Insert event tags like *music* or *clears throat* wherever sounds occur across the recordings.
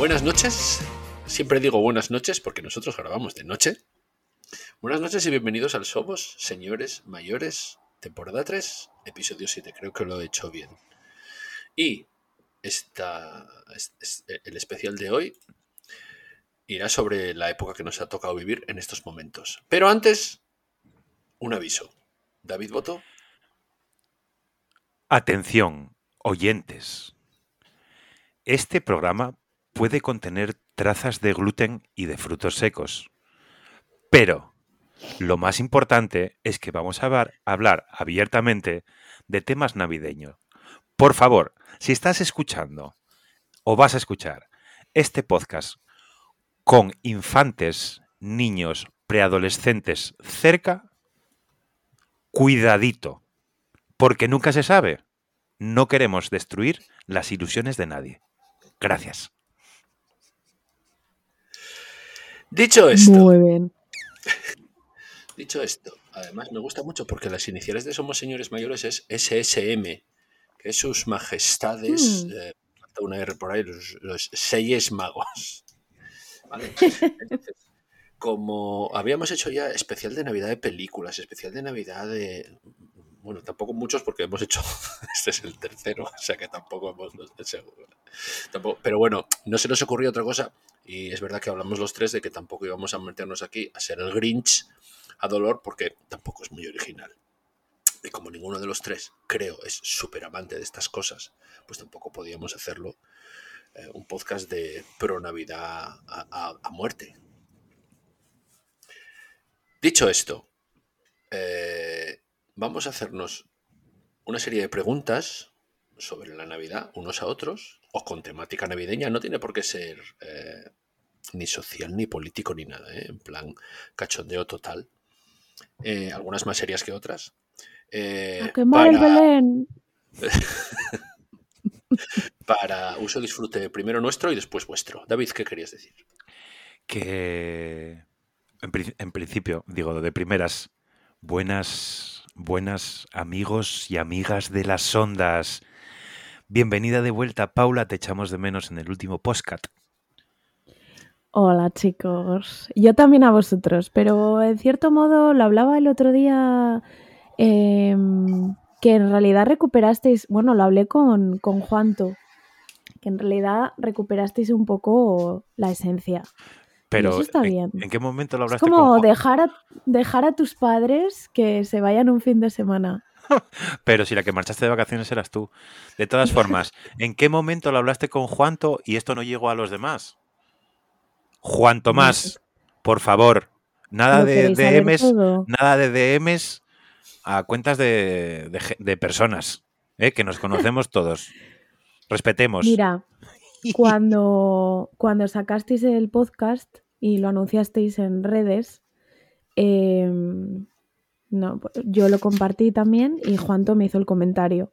Buenas noches. Siempre digo buenas noches porque nosotros grabamos de noche. Buenas noches y bienvenidos al Somos Señores Mayores, temporada 3, episodio 7. Creo que lo he hecho bien. Y esta, el especial de hoy irá sobre la época que nos ha tocado vivir en estos momentos. Pero antes, un aviso. David Boto. Atención, oyentes. Este programa puede contener trazas de gluten y de frutos secos. Pero lo más importante es que vamos a hablar, abiertamente de temas navideños. Por favor, si estás escuchando o vas a escuchar este podcast con infantes, niños, preadolescentes cerca, cuidadito, porque nunca se sabe. No queremos destruir las ilusiones de nadie. Gracias. Dicho esto. Muy bien. *laughs* Dicho esto, además me gusta mucho porque las iniciales de Somos Señores Mayores es SSM, que es sus majestades, mm. eh, una R por ahí, los, los magos. *laughs* como habíamos hecho ya especial de Navidad de películas, especial de Navidad de bueno, tampoco muchos porque hemos hecho, *laughs* este es el tercero, o sea que tampoco hemos, tampoco, pero bueno, no se nos ocurrió otra cosa y es verdad que hablamos los tres de que tampoco íbamos a meternos aquí a ser el Grinch a dolor porque tampoco es muy original. Y como ninguno de los tres, creo, es súper amante de estas cosas, pues tampoco podíamos hacerlo eh, un podcast de pro Navidad a muerte. Dicho esto, eh, vamos a hacernos una serie de preguntas sobre la Navidad unos a otros, o con temática navideña. No tiene por qué ser eh, ni social, ni político, ni nada, ¿eh? en plan cachondeo total. Eh, algunas más serias que otras. ¡A quemar el Belén! *laughs* para uso disfrute primero nuestro y después vuestro. David, ¿qué querías decir? Que en, principio, digo, de primeras, buenas Buenas amigos y amigas de las ondas. Bienvenida de vuelta, Paula. Te echamos de menos en el último postcat. Hola chicos. Yo también a vosotros, pero en cierto modo lo hablaba el otro día em, que en realidad recuperasteis, bueno, lo hablé con, con Juanto, que en realidad recuperasteis un poco la esencia. Pero eso está bien. ¿en, qué momento lo hablaste Es como dejar, a, dejar a tus padres que se vayan un fin de semana. *laughs* Pero si la que marchaste de vacaciones eras tú. De todas formas, *laughs* ¿en qué momento lo hablaste con Juanto y esto no llegó a los demás? Juan Tomás, por favor, nada de DMs, nada de DMs a cuentas de, de personas, ¿eh? que nos conocemos todos. *laughs* Respetemos. Mira, cuando, cuando sacasteis el podcast y lo anunciasteis en redes, em, no, yo lo compartí también y Juanto me hizo el comentario.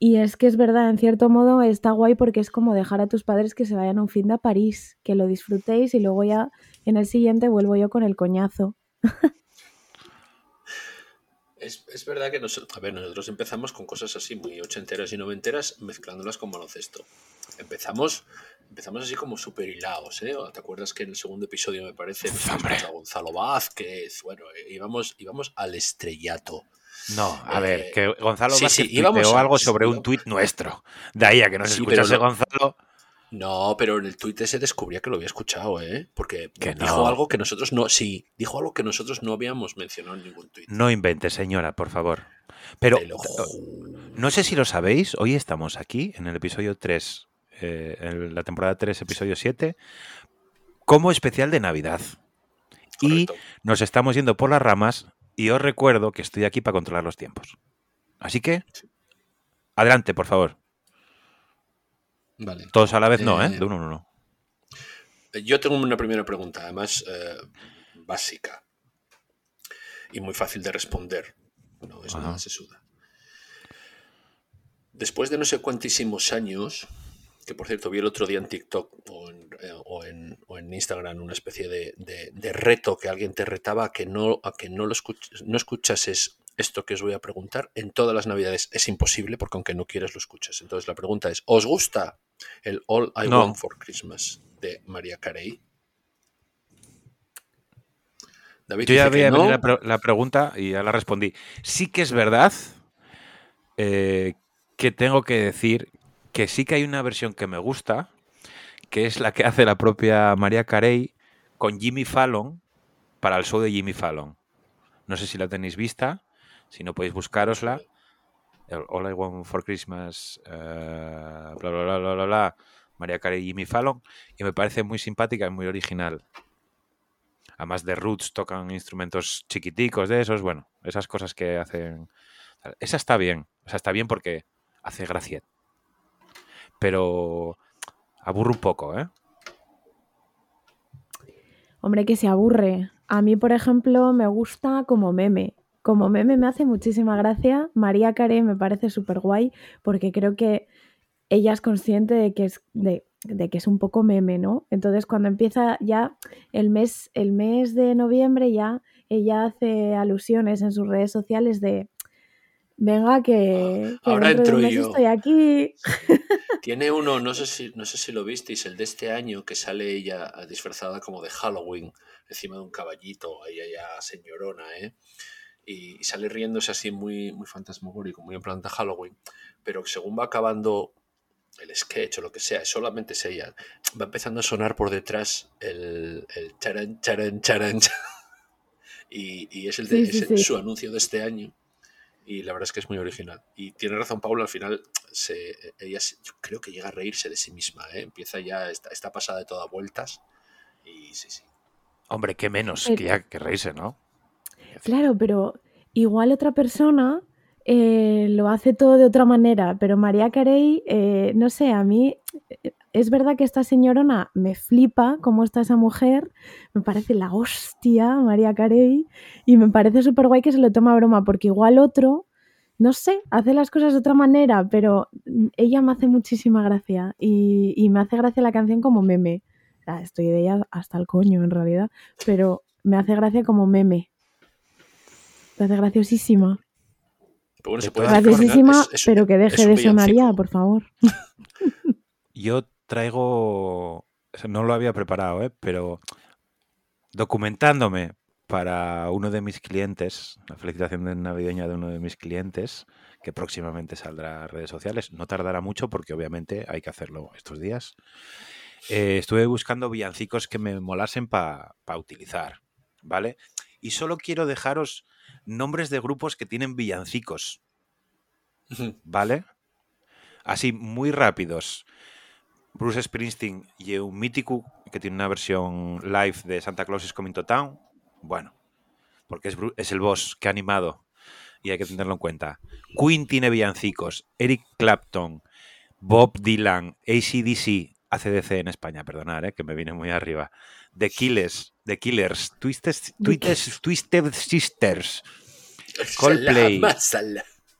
Y es que es verdad, en cierto modo está guay porque es como dejar a tus padres que se vayan un fin de a París, que lo disfrutéis y luego ya en el siguiente vuelvo yo con el coñazo. *laughs* Es, verdad que nosotros, ver, nosotros empezamos con cosas así muy ochenteras y noventeras mezclándolas con baloncesto. Empezamos, empezamos así como súper hilados, ¿eh? ¿Te acuerdas que en el segundo episodio me parece a Gonzalo Vázquez? Bueno, eh, íbamos, íbamos al estrellato. No, a ver, eh, que Gonzalo Vázquez sí, algo sobre un tuit nuestro. De ahí a que nos escuchase Gonzalo. No, pero en el tuit se descubría que lo había escuchado, ¿eh? Porque dijo algo que nosotros no. Sí, dijo algo que nosotros no habíamos mencionado en ningún tuit. No invente, señora, por favor. Pero no sé si lo sabéis, hoy estamos aquí en el episodio 3, eh, en la temporada 3, episodio 7, como especial de Navidad. Y nos estamos yendo por las ramas y os recuerdo que estoy aquí para controlar los tiempos. Así que, adelante, por favor. Todos a la vez no, ¿eh? De uno en uno. Yo tengo una primera pregunta, además eh, básica y muy fácil de responder. No es nada sesuda. Después de no sé cuantísimos años, que por cierto vi el otro día en TikTok o en, eh, Instagram una especie de, reto que alguien te retaba a que no, a que no, lo no escuchases esto que os voy a preguntar en todas las navidades. Es imposible porque aunque no quieras lo escuchas. Entonces la pregunta es, ¿os gusta el All I Want for Christmas? de María Carey? David Yo ya había no. venido la, pre- la pregunta y ya la respondí. Sí que es verdad eh, que tengo que decir que sí que hay una versión que me gusta, que es la que hace la propia María Carey con Jimmy Fallon para el show de Jimmy Fallon. No sé si la tenéis vista, si no podéis buscarosla. El All I Want for Christmas, eh, bla, bla, bla, bla, bla, bla, María Carey y Jimmy Fallon, y me parece muy simpática y muy original. Además de Roots tocan instrumentos chiquiticos de esos, bueno, esas cosas que hacen... Esa está bien, o sea, está bien porque hace gracia. Pero aburre un poco, ¿eh? Hombre, que se aburre. A mí, por ejemplo, me gusta como meme. Como meme me hace muchísima gracia. María Carey me parece súper guay porque creo que ella es consciente de que es, de, de que es un poco meme, ¿no? Entonces, cuando empieza ya el mes, el mes de noviembre, ya ella hace alusiones en sus redes sociales de venga que, que Ahora entro yo". estoy aquí. *laughs* Tiene uno, no sé si, no sé si lo visteis, el de este año, que sale ella disfrazada como de Halloween, encima de un caballito, ahí ya señorona, ¿eh? Y, y sale riéndose así muy, muy fantasmagórico, muy en plan de Halloween. Pero según va acabando el sketch o lo que sea, solamente es ella, va empezando a sonar por detrás el, el charan, charan, charan. cha- *laughs* Y, y es, el de, Sí, sí, es el- sí. su anuncio de este año. Y la verdad es que es muy original. Y tiene razón Paula, al final se, ella se- yo creo que llega a reírse de sí misma. ¿eh? Empieza ya, está, está pasada de todas vueltas. Y sí, sí. Hombre, qué menos que ya que reírse, ¿no? Claro, pero igual otra persona eh, lo hace todo de otra manera, pero María Carey, eh, no sé, a mí eh, es verdad que esta señorona me flipa cómo está esa mujer, me parece la hostia María Carey y me parece súper guay que se lo toma broma, porque igual otro, no sé, hace las cosas de otra manera, pero ella me hace muchísima gracia y, y me hace gracia la canción como meme. Estoy de ella hasta el coño en realidad, pero me hace gracia como meme. Hace graciosísima. Pero bueno, se puede Graciosísima, es- es- pero que deje de sonar ya, por favor. *laughs* Yo traigo, no lo había preparado, ¿eh? pero documentándome para uno de mis clientes, la felicitación de navideña de uno de mis clientes, que próximamente saldrá a redes sociales. No tardará mucho porque obviamente hay que hacerlo estos días. Eh, estuve buscando villancicos que me molasen para utilizar, ¿vale? Y solo quiero dejaros nombres de grupos que tienen villancicos, ¿vale? Así, muy rápidos. Bruce Springsteen y un mítico que tiene una versión live de Santa Claus is Coming to Town. Bueno, porque es, es el boss que ha animado y hay que tenerlo en cuenta. Queen tiene villancicos, Eric Clapton, Bob Dylan, ACDC, ACDC en España, perdonad, eh, que me viene muy arriba. The Killers, The Killers, Twisted, Twisted, Twisted Sisters, *laughs* Coldplay.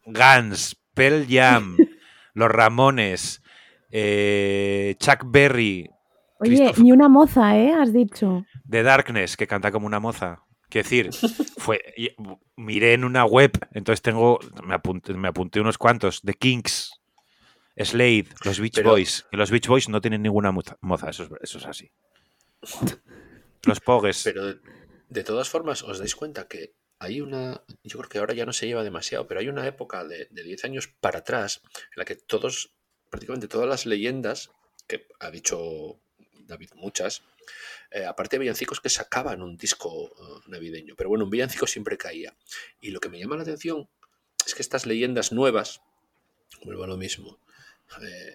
Guns, Pearl Jam, *laughs* Los Ramones, eh, Chuck Berry, Oye, ni una moza, ¿eh? Has dicho. The Darkness, que canta como una moza. Quiero decir, *laughs* fue, miré en una web, entonces tengo, me apunté, me apunté unos cuantos, The Kinks, Slade, los Beach Pero- Boys. Que los Beach Boys no tienen ninguna moza, eso es, eso es así. Los Pogues. Pero de, de todas formas, os dais cuenta que hay una, yo creo que ahora ya no se lleva demasiado, pero hay una época de, de 10 años para atrás en la que todos, prácticamente todas las leyendas, que ha dicho David muchas, eh, aparte de villancicos que sacaban un disco eh, navideño, pero bueno, un villancico siempre caía. Y lo que me llama la atención es que estas leyendas nuevas, vuelvo a lo mismo, eh,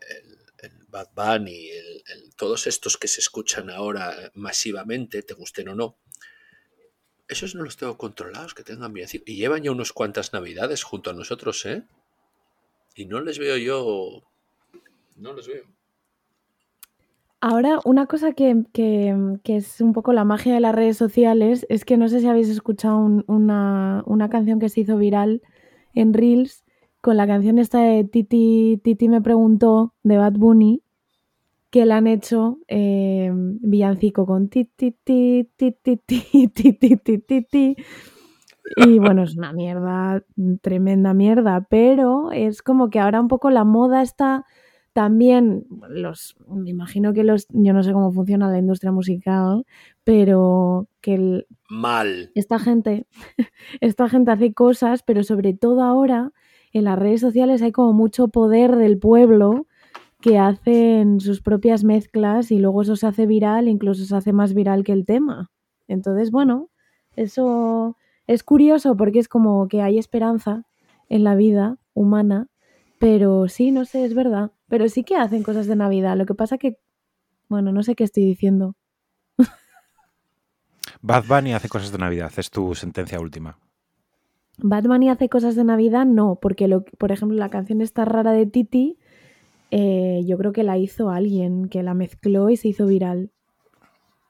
el, Bad Bunny, el- todos estos que se escuchan ahora masivamente, te gusten o no, esos no los tengo controlados, que tengan villancicos. Y llevan ya unos cuantas navidades junto a nosotros, ¿eh? Y no les veo yo... No les veo. Ahora, una cosa que, que- que es un poco la magia de las redes sociales es que no sé si habéis escuchado un- una, una canción que se hizo viral en Reels con la canción esta de Titi, Titi me preguntó de Bad Bunny que la han hecho eh, villancico con ti ti ti ti ti ti *laughs* ti ti ti ti ti y bueno es una mierda tremenda mierda pero es como que ahora un poco la moda está también los, me imagino que los, yo no sé cómo funciona la industria musical, pero que el- Mal. esta gente, *laughs* esta gente hace cosas, pero sobre todo ahora en las redes sociales hay como mucho poder del pueblo que hacen sus propias mezclas y luego eso se hace viral, incluso se hace más viral que el tema. Entonces, bueno, eso es curioso porque es como que hay esperanza en la vida humana, pero sí, no sé, es verdad. Pero sí que hacen cosas de Navidad. Lo que pasa que, bueno, no sé qué estoy diciendo. Bad Bunny hace cosas de Navidad, es tu sentencia última. Bad Bunny hace cosas de Navidad, no, porque lo, por ejemplo la canción esta rara de Titi, eh, yo creo que la hizo alguien, que la mezcló y se hizo viral.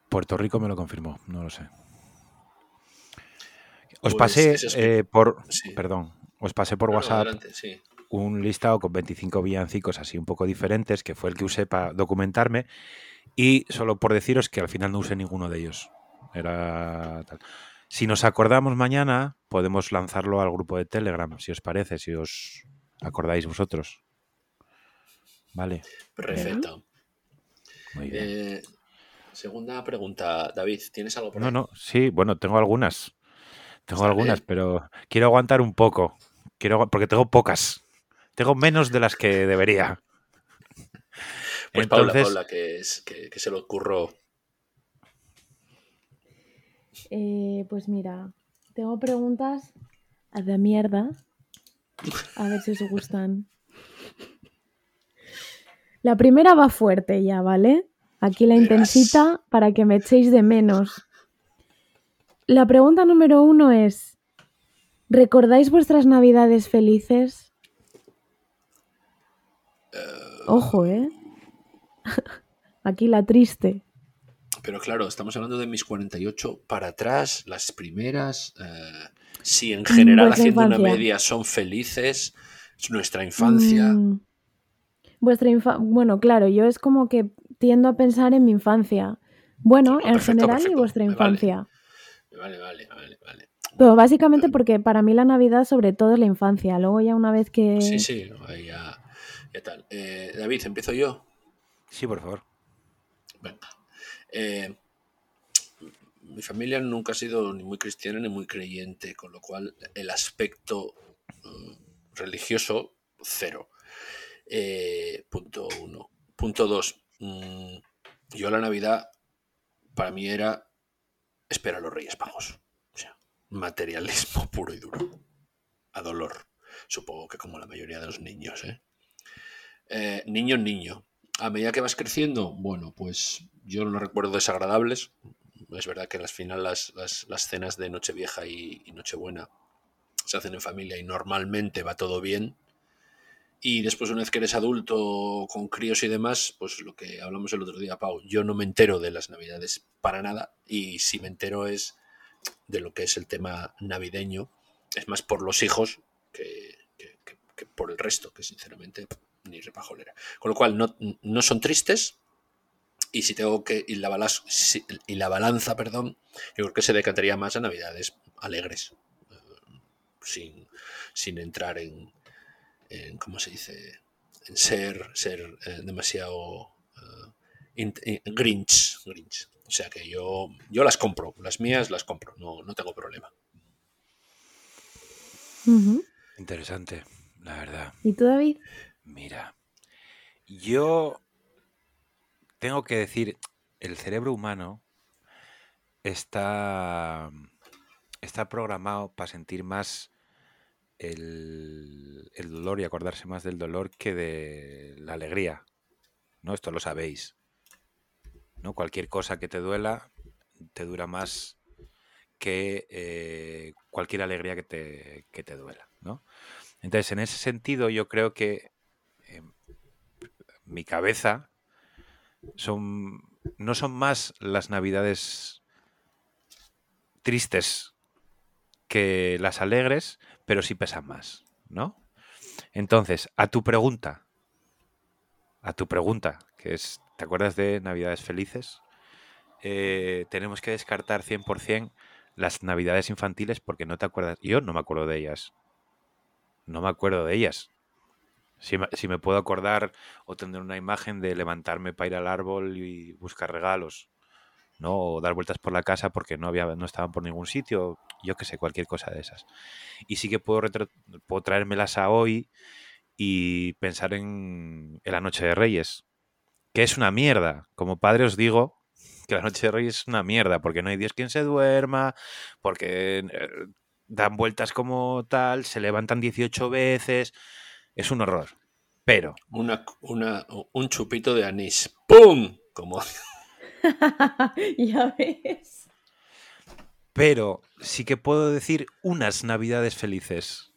Puerto Rico me lo confirmó, no lo sé. Os Pues pasé eh, por, Sí. perdón, os pasé por no, WhatsApp adelante, sí. un listado con 25 villancicos así un poco diferentes, que fue el que usé para documentarme, y solo por deciros que al final no usé ninguno de ellos. Era tal. Si nos acordamos mañana, podemos lanzarlo al grupo de Telegram, si os parece, si os acordáis vosotros. Vale, Perfecto. muy bien. Eh, segunda pregunta, David, ¿tienes algo por No, ahí? no, sí, bueno, tengo algunas. Tengo algunas, pero quiero aguantar un poco. Quiero, porque tengo pocas. Tengo menos de las que debería. Pues Paula, Entonces, Paula, que, es, que, que se lo ocurro. Eh, pues mira, tengo preguntas a de mierda. A ver si os gustan. La primera va fuerte ya, ¿vale? Aquí la intensita para que me echéis de menos. La pregunta número uno es, ¿recordáis vuestras navidades felices? Ojo, ¿eh? *laughs* Aquí la triste. Pero claro, estamos hablando de mis 48 para atrás, las primeras. eh, si en general vuestra haciendo una media son felices, es nuestra infancia. Mm, vuestra infa- bueno, claro, yo es como que tiendo a pensar en mi infancia. Bueno, en perfecto, general y vuestra infancia. Vale, vale, vale, vale. Pero básicamente porque para mí la Navidad sobre todo es la infancia. Luego ya una vez que... Sí, sí, ya, ya tal. Eh, David, empiezo yo. sí, por favor. Venga. Eh, mi familia nunca ha sido ni muy cristiana ni muy creyente, con lo cual el aspecto mm, religioso, cero. Eh, punto uno. Punto dos. mm, yo la Navidad, para mí era esperar a los Reyes Pagos. O sea, materialismo *laughs* puro y duro. A dolor. Supongo que como la mayoría de los niños. Eh, niño, niño. A medida que vas creciendo, bueno, pues yo no recuerdo desagradables. Es verdad que al final las, las- las cenas de Nochevieja y, y Nochebuena se hacen en familia y normalmente va todo bien. Y después, una vez que eres adulto, con críos y demás, pues lo que hablamos el otro día, Pau, yo no me entero de las navidades para nada. Y si me entero es de lo que es el tema navideño. Es más por los hijos que, que- por el resto, que sinceramente ni repajolera. Con lo cual, no, no son tristes. Y si tengo que. Y la, balas- si- y la balanza, perdón, yo creo que se decantaría más a navidades alegres. eh, sin, sin entrar en, en. ¿Cómo se dice? En ser, ser eh, demasiado. eh, in- in- grinch, grinch. O sea que yo, yo las compro. Las mías las compro. No, no tengo problema. Interesante, la verdad. ¿Y tú, David? Mira, yo tengo que decir, el cerebro humano está, está programado para sentir más el, dolor y acordarse más del dolor que de la alegría. ¿No? Esto lo sabéis. ¿No? Cualquier cosa que te duela te dura más que eh, cualquier alegría que te, que te duela. ¿no? Entonces, en ese sentido, yo creo que mi cabeza son no son más las navidades tristes que las alegres, pero sí pesan más, ¿no? Entonces, a tu pregunta, a tu pregunta, que es, ¿te acuerdas de Navidades Felices? Eh, tenemos que descartar 100% las Navidades infantiles porque no te acuerdas. Yo no me acuerdo de ellas. No me acuerdo de ellas. Si me, si me puedo acordar o tener una imagen de levantarme para ir al árbol y buscar regalos, ¿no? O dar vueltas por la casa porque no había, no estaban por ningún sitio, yo qué sé, cualquier cosa de esas. Y sí que puedo, puedo traérmelas a hoy y pensar en, en la Noche de Reyes, que es una mierda. Como padre os digo *laughs* que la Noche de Reyes es una mierda, porque no hay Dios quien se duerma, porque eh, dan vueltas como tal, se levantan 18 veces, es un horror. Pero, Una, una, un chupito de anís. ¡Pum! Como *laughs* *laughs* ya ves. pero sí que puedo decir unas navidades felices.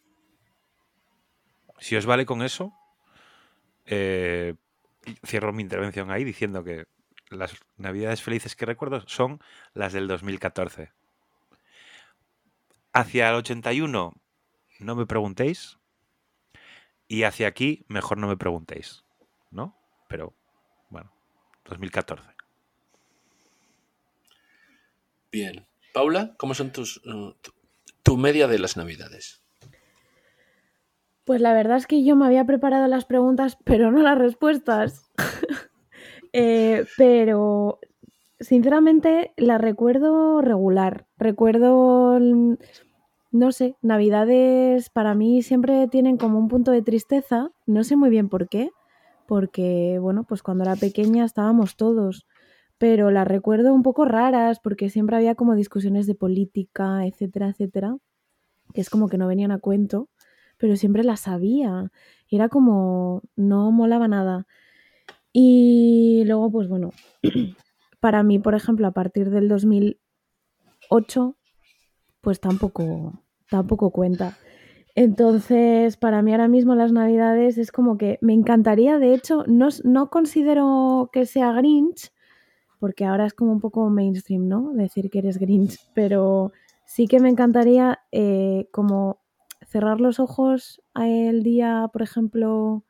Si os vale con eso, eh, cierro mi intervención ahí diciendo que las navidades felices que recuerdo son las del 2014. Hacia el 81, no me preguntéis. Y hacia aquí, mejor no me preguntéis. ¿No? Pero, bueno, 2014. bien. Paula, ¿cómo son tus uh, tu, tu media de las navidades? Pues la verdad es que yo me había preparado las preguntas, pero no las respuestas. *laughs* Eh, pero sinceramente la recuerdo regular. Recuerdo, no sé, navidades para mí siempre tienen como un punto de tristeza. No sé muy bien por qué. Porque, bueno, pues cuando era pequeña estábamos todos. Pero las recuerdo un poco raras porque siempre había como discusiones de política, etcétera, etcétera. Que es como que no venían a cuento pero siempre las sabía. Y era como, no molaba nada. Y luego, pues bueno, *clears throat* para mí, por ejemplo, a partir del 2008, pues tampoco, tampoco cuenta. Entonces, para mí ahora mismo las navidades es como que me encantaría, de hecho, no, no considero que sea Grinch, porque ahora es como un poco mainstream, ¿no? Decir que eres Grinch, pero sí que me encantaría eh, como cerrar los ojos el día, por ejemplo,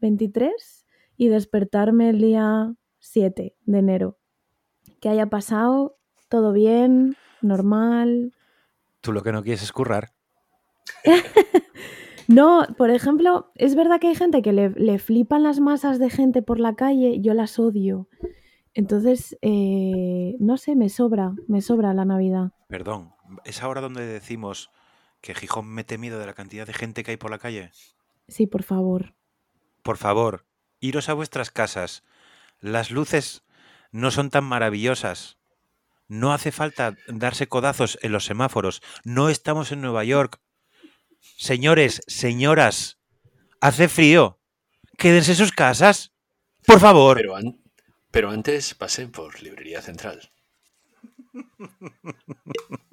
23 y despertarme el día 7 de enero. Que haya pasado todo bien, normal. Tú lo que no quieres es currar. *laughs* No, por ejemplo, es verdad que hay gente que le, le flipan las masas de gente por la calle, yo las odio. Entonces, eh, no sé, me sobra, me sobra la Navidad. Perdón, ¿es ahora donde decimos que Gijón mete miedo de la cantidad de gente que hay por la calle? Sí, por favor. Por favor, iros a vuestras casas. Las luces no son tan maravillosas. No hace falta darse codazos en los semáforos. No estamos en Nueva York. Señores, señoras, hace frío. Quédense en sus casas. Por favor. Pero, an pero antes pasen por Librería Central. *laughs*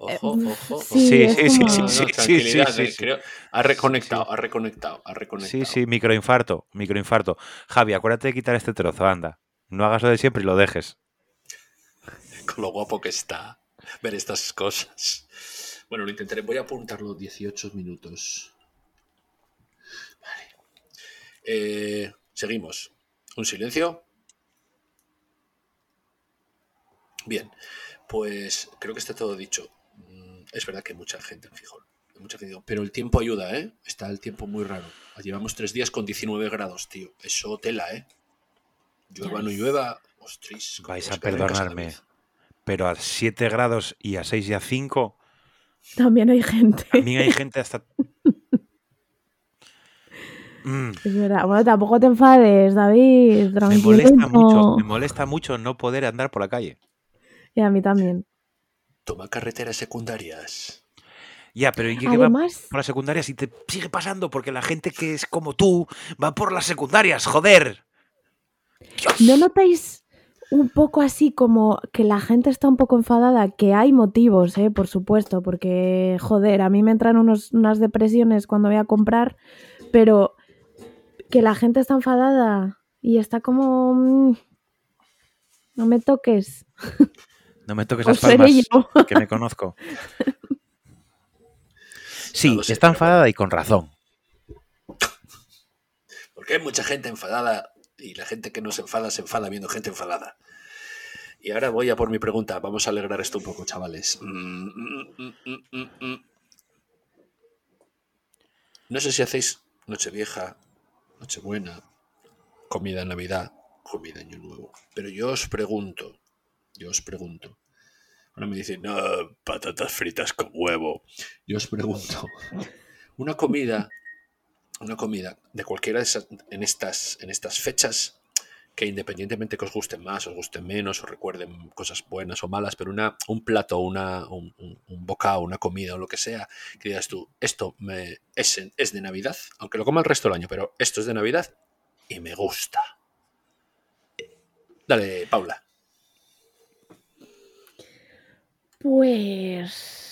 Ojo, Eh, ojo, ojo. sí, Sí, sí, sí, sí, eh, sí. creo- ha reconectado, Sí. ha reconectado, ha reconectado. Sí, sí, microinfarto, microinfarto. Javi, acuérdate de quitar este trozo, anda. No hagas lo de siempre y lo dejes. *laughs* Con lo guapo que está ver estas cosas. Bueno, lo intentaré. Voy a apuntar los 18 minutos. Vale. Eh, seguimos. Un silencio. Bien, pues creo que está todo dicho. Es verdad que hay mucha gente en Fijón. hay mucha gente, pero el tiempo ayuda, ¿eh? Está el tiempo muy raro. Llevamos tres días con 19 grados, tío. Eso tela, ¿eh? Llueva, no llueva. Ostras, ¿cómo Vais a perdonarme. Pero a 7 grados y a 6 y a 5, También hay gente. también hay gente hasta... *laughs* Mm, Es verdad. Bueno, tampoco te enfades, David. me Tranquilo. molesta mucho, me molesta mucho no poder andar por la calle. Y a mí también. Toma carreteras secundarias. Ya, pero ¿y qué, va por las secundarias y te sigue pasando? Porque la gente que es como tú va por las secundarias, joder. Dios. ¿no notáis un poco así como que la gente está un poco enfadada? Que hay motivos, ¿eh? por supuesto, porque, joder, a mí me entran unos, unas depresiones cuando voy a comprar, pero que la gente está enfadada y está como... mm, no me toques. *laughs* No me toques O las palmas, yo. *laughs* que me conozco. *laughs* Sí, No lo sé, está enfadada y con razón. Porque hay mucha gente enfadada y la gente que no se enfada se enfada viendo gente enfadada. Y ahora voy a por mi pregunta. Vamos a alegrar esto un poco, chavales. Mm, mm, mm, mm, mm, mm. no sé si hacéis Nochevieja, Nochebuena, comida en Navidad, comida Año Nuevo. Pero yo os pregunto, yo os pregunto. Ahora me dicen, no, patatas fritas con huevo. Yo os pregunto, *laughs* una comida, una comida de cualquiera de esas, en estas, en estas fechas, que independientemente que os gusten más, os gusten menos, os recuerden cosas buenas o malas, pero una, un plato, una, un, bocado, una comida o lo que sea, que digas tú, esto me, es, es de Navidad, aunque lo coma el resto del año, pero esto es de Navidad y me gusta. Dale, Paula. Pues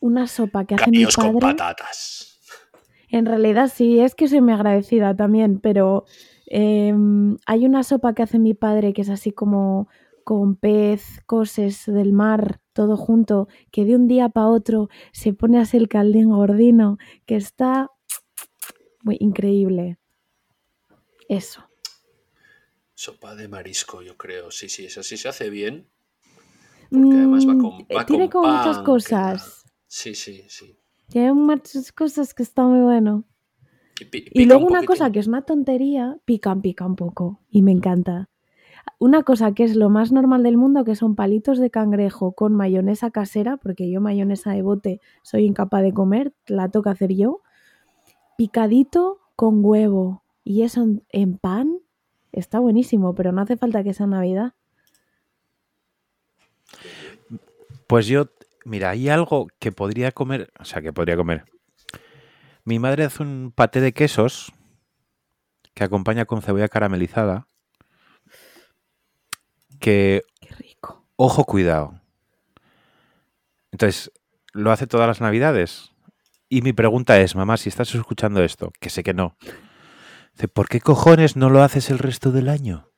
una sopa que hace mi Capillos con padre. patatas. En realidad sí, es que soy muy agradecida también, pero em, hay una sopa que hace mi padre que es así como con pez, cosas del mar, todo junto, que de un día para otro se pone así el caldín gordino, que está muy increíble. Eso. Sopa de marisco, yo creo. Sí, sí, esa sí se hace bien. Porque además va Mm, con, va tiene con como muchas cosas. Sí, sí, sí. Tiene muchas cosas que está muy bueno. Y, luego un una cosa que es una tontería, pican, pica un poco. Y me encanta. Una cosa que es lo más normal del mundo, que son palitos de cangrejo con mayonesa casera, porque yo mayonesa de bote soy incapaz de comer, la toca hacer yo. Picadito con huevo. Y eso en, en pan está buenísimo, pero no hace falta que sea Navidad. Pues yo, mira, hay algo que podría comer, o sea, que podría comer. Mi madre hace un paté de quesos que acompaña con cebolla caramelizada. Que, Qué rico. ojo, cuidado. Entonces, lo hace todas las navidades. Y mi pregunta es, mamá, si estás escuchando esto, que sé que no, ¿por qué cojones no lo haces el resto del año?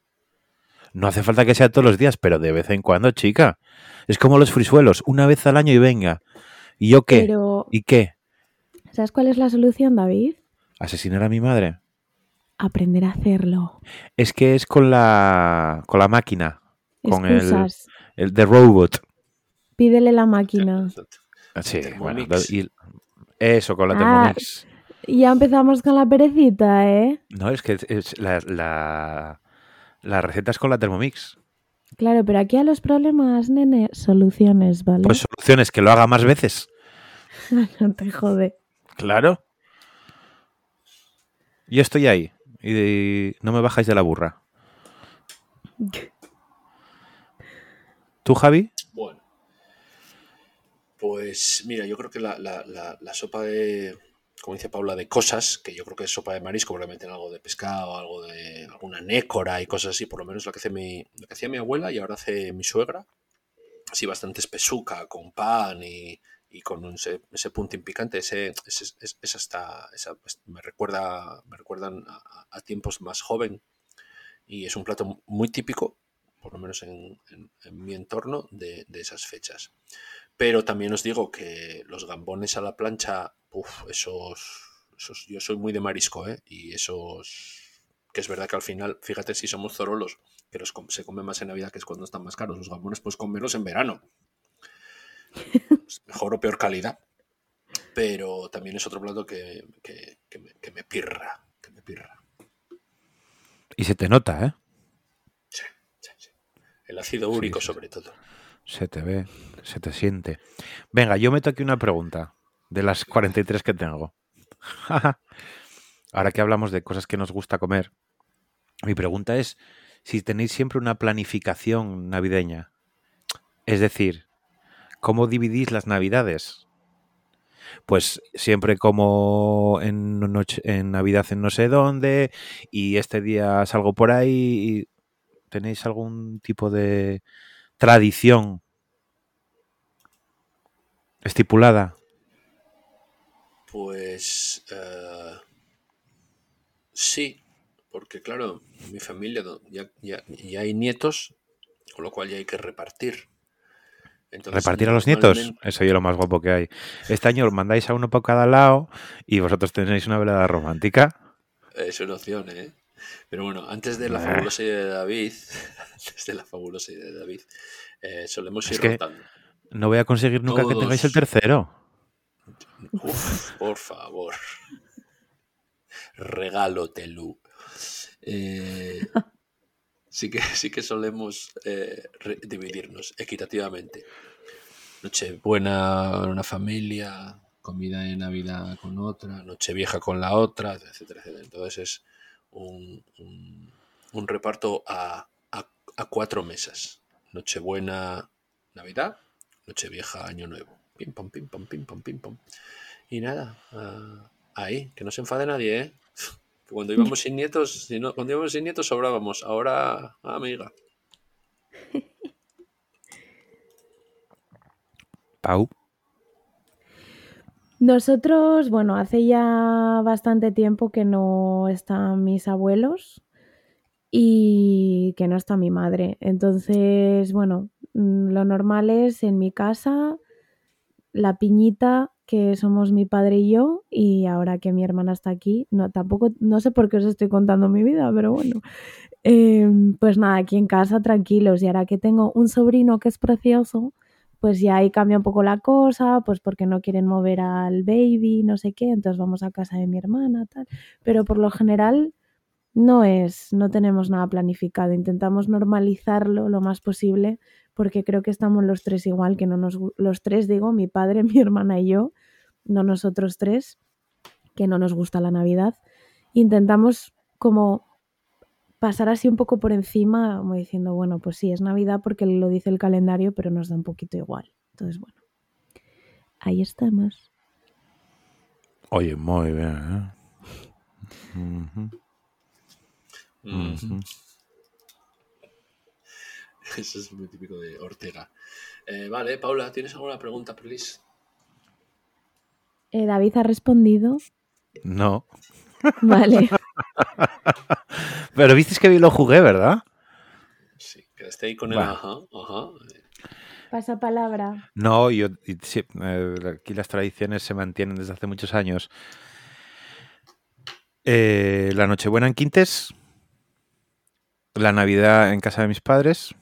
No hace falta que sea todos los días, pero de vez en cuando, chica. Es como los frisuelos, una vez al año y venga. ¿Y yo qué? Pero, ¿Y qué? ¿sabes cuál es la solución, David? ¿Asesinar a mi madre? Aprender a hacerlo. Es que es con la, con la máquina, con el, el de robot. Pídele la máquina. Sí, bueno, y- eso, con la Ah. Thermomix. Ya empezamos con la perecita, ¿eh? No, es que es- es la, la, la receta es con la Thermomix. Claro, pero aquí a los problemas, nene, soluciones, ¿vale? Pues soluciones, que lo haga más veces. *laughs* no te jode. Claro. Yo estoy ahí. Y no me bajáis de la burra. ¿Tú, Javi? Bueno. Pues mira, yo creo que la, la- la- la sopa de, como dice Paula, de cosas, que yo creo que es sopa de marisco, porque meten algo de pescado, algo de alguna nécora y cosas así, por lo menos lo que, hace mi, lo que hacía mi abuela y ahora hace mi suegra. Así bastante espesuca, con pan y, y con ese, ese puntín picante, ese, ese- es- esa está, esa- me recuerda, me recuerdan a- a tiempos más joven y es un plato muy típico, por lo menos en, en- en mi entorno, de, de esas fechas. Pero también os digo que los gambones a la plancha, uff, esos, esos, yo soy muy de marisco, ¿eh? Y esos, que es verdad que al final, fíjate si somos zorolos, que los com- se come más en Navidad que es cuando están más caros. Los gambones puedes comerlos en verano. Pues *laughs* mejor o peor calidad. Pero también es otro plato que, que- que me, que me pirra, que me pirra. Y se te nota, ¿eh? Sí, sí, sí. El ácido úrico sí, sí. sobre todo. Se te ve, se te siente. Venga, yo meto aquí una pregunta de las 43 que tengo. *laughs* Ahora que hablamos de cosas que nos gusta comer, mi pregunta es si tenéis siempre una planificación navideña. Es decir, ¿cómo dividís las navidades? Pues siempre como en, Navidad en no sé dónde y este día salgo por ahí tenéis algún tipo de tradición estipulada. Pues eh, sí, porque claro, mi familia ya, ya- ya hay nietos, con lo cual ya hay que repartir. Entonces, Repartir a los nietos, eso es lo más guapo que hay. Este año mandáis a uno por cada lado y vosotros tenéis una velada romántica. Es una opción, ¿eh? Pero bueno, antes de la fabulosa idea de David, *laughs* antes de la fabulosa idea de David, eh, solemos Es ir que rotando. No voy a conseguir nunca que tengáis el tercero. Uf, por favor. Regalo Telú. Eh, sí, que, sí que solemos eh, dividirnos equitativamente. Noche buena una familia, comida de Navidad con otra, noche vieja con la otra, etcétera, etcétera. Entonces es un, un- un reparto a, a- a cuatro mesas. Nochebuena, Navidad, Nochevieja, Año Nuevo. Pim, pam, pim, pam, pim, pam, pim, pam. Y nada, ah, ahí, que no se enfade nadie, ¿eh? Cuando íbamos sin nietos, cuando íbamos sin nietos sobrábamos. Ahora, ah, amiga. Pau. Nosotros, bueno, hace ya bastante tiempo que no están mis abuelos y que no está mi madre. Entonces, bueno, mm, lo normal es en mi casa la piñita que somos mi padre y yo y ahora que mi hermana está aquí, no tampoco no sé por qué os estoy contando mi vida, pero bueno. Em, pues nada, aquí en casa tranquilos y ahora que tengo un sobrino que es precioso, pues ya ahí cambia un poco la cosa, pues porque no quieren mover al baby, no sé qué, entonces vamos a casa de mi hermana, tal. Pero por lo general no es, no tenemos nada planificado, intentamos normalizarlo lo más posible porque creo que estamos los tres igual, que no nos, los tres digo, mi padre, *laughs* mi hermana y yo, no nosotros tres, que no nos gusta la Navidad. Intentamos como pasar así un poco por encima, como diciendo, bueno, pues sí, es Navidad porque lo dice el calendario, pero nos da un poquito igual. Entonces, bueno, ahí estamos. Oye, muy bien. ¿eh? Mm. *laughs* Eso es muy típico de Ortega. Eh, vale, Paula, ¿tienes alguna pregunta, please? Eh, David ha respondido. No. Vale. *laughs* *laughs* Pero visteis que bien lo jugué, ¿verdad? Sí, quedaste ahí con el ajá, ajá. Pasa palabra. No, yo, y sí, eh, aquí las tradiciones se mantienen desde hace muchos años. Eh, la Nochebuena en Quintes, la Navidad en casa de mis padres.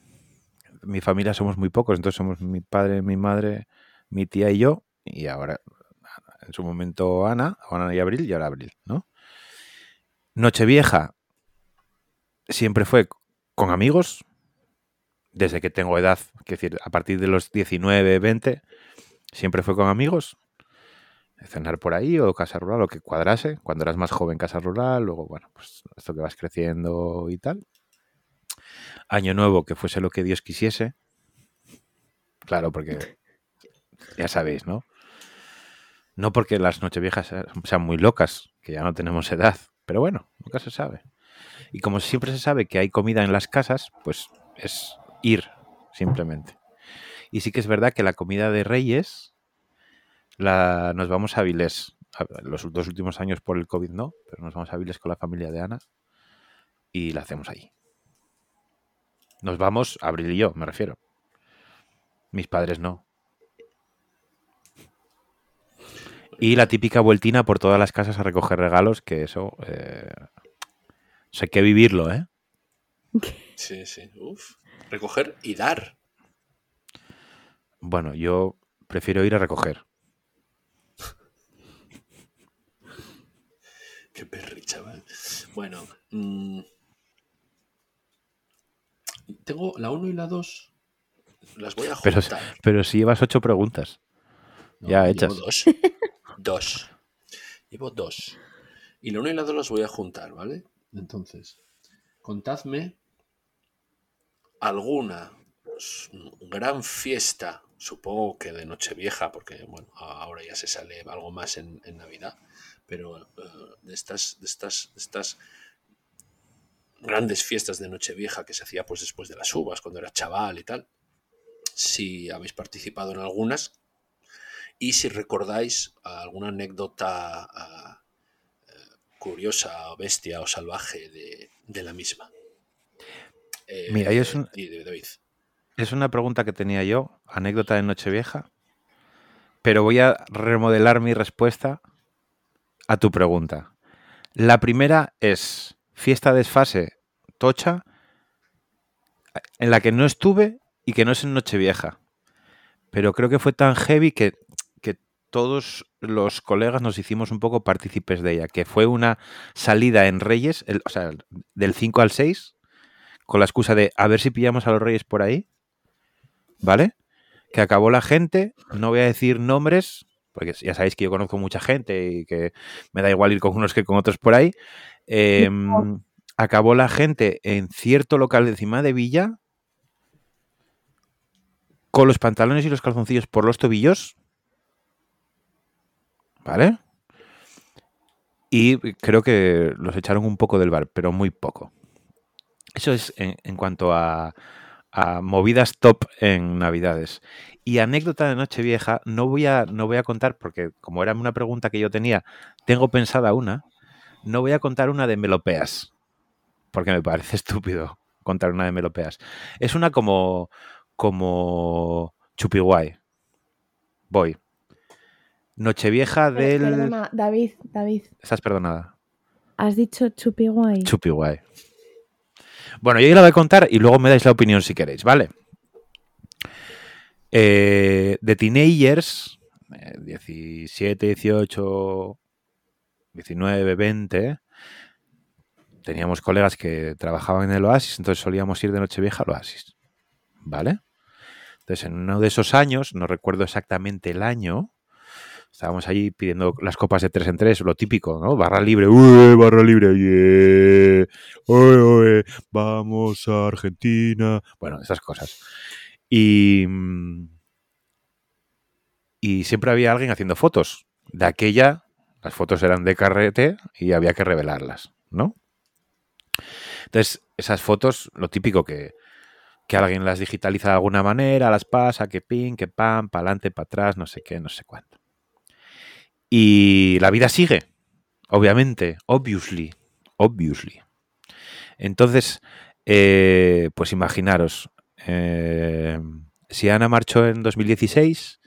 Mi familia somos muy pocos, entonces somos mi padre, mi madre, mi tía y yo. Y ahora, en su momento, Ana, Ana y Abril, y ahora Abril, ¿no? Nochevieja siempre fue con amigos, desde que tengo edad, es decir, a partir de los 19, 20, siempre fue con amigos. Cenar por ahí o casa rural, lo que cuadrase. Cuando eras más joven, casa rural, luego, bueno, pues esto que vas creciendo y tal. Año nuevo, que fuese lo que Dios quisiese. Claro, porque *laughs* ya sabéis, ¿no? No porque las nocheviejas sean- sean muy locas, que ya no tenemos edad, pero bueno, nunca se sabe. Y como siempre se sabe que hay comida en las casas, pues es ir, simplemente. Y sí que es verdad que la comida de Reyes la, nos vamos a Avilés. A- Los dos últimos años por el COVID no, pero nos vamos a Avilés con la familia de Ana y la hacemos ahí. Nos vamos, Abril y yo, me refiero. Mis padres no. Y la típica vueltina por todas las casas a recoger regalos, que eso... Eh, eso hay que vivirlo, ¿eh? Sí, sí. Uf. Recoger y dar. Bueno, yo prefiero ir a recoger. *laughs* Qué perri, chaval. Bueno, mm, tengo la 1 y la 2. Las voy a juntar. pero si llevas ocho preguntas. No, ya llevo hechas. dos. *laughs* Dos. Llevo dos. Y la 1 y la 2 las voy a juntar, ¿vale? Entonces, contadme alguna s- gran fiesta, supongo que de Nochevieja, porque bueno, ahora ya se sale algo más en, en Navidad, pero eh, de estas, de estas, de estas grandes fiestas de Nochevieja que se hacía pues después de las uvas, cuando era chaval y tal, si habéis participado en algunas y si recordáis alguna anécdota ah, curiosa, o bestia o salvaje de, de la misma. Eh, Mira, yo es un- una pregunta que tenía yo, anécdota de Nochevieja, pero voy a remodelar mi respuesta a tu pregunta. La primera es fiesta desfase tocha en la que no estuve y que no es en Nochevieja, pero creo que fue tan heavy que todos los colegas nos hicimos un poco partícipes de ella, que fue una salida en Reyes, o sea, del 5 al 6, con la excusa de a ver si pillamos a los Reyes por ahí, ¿vale? Que acabó la gente, no voy a decir nombres, porque ya sabéis que yo conozco mucha gente y que me da igual ir con unos que con otros por ahí. em, acabó la gente en cierto local encima de Villa con los pantalones y los calzoncillos por los tobillos. ¿Vale? Y creo que los echaron un poco del bar, pero muy poco. Eso es en, cuanto a, a movidas top en Navidades. Y anécdota de Nochevieja, no voy, a, no voy a contar, porque como era una pregunta que yo tenía, tengo pensada una. No voy a contar una de melopeas, porque me parece *laughs* estúpido contar una de melopeas. Es una como, como chupiguay. Voy. Nochevieja del... Perdona, David, David, Estás perdonada. has dicho chupi guay. Chupi guay. Bueno, yo ya la voy a contar y luego me dais la opinión si queréis, ¿vale? Eh, de teenagers, eh, 17, 18, 19, 20, teníamos colegas que trabajaban en el Oasis, entonces solíamos ir de Nochevieja al Oasis, ¿vale? Entonces, en uno de esos años, no recuerdo exactamente el año, estábamos allí pidiendo las copas de tres en tres, lo típico, ¿no? Barra libre, ¡uy, barra libre! ¡Yeah! ¡Oye, oye! ¡Vamos a Argentina! Bueno, esas cosas. Y, mm, y siempre había alguien haciendo fotos. De aquella, las fotos eran de carrete y había que revelarlas, ¿no? Entonces, esas fotos, lo típico que, que alguien las digitaliza de alguna manera, las pasa, que pin, que pam, para adelante, para atrás, no sé qué, no sé cuánto. Y la vida sigue, obviamente, obviously, obviously. Entonces, eh, pues imaginaros, eh, si Ana marchó en 2016,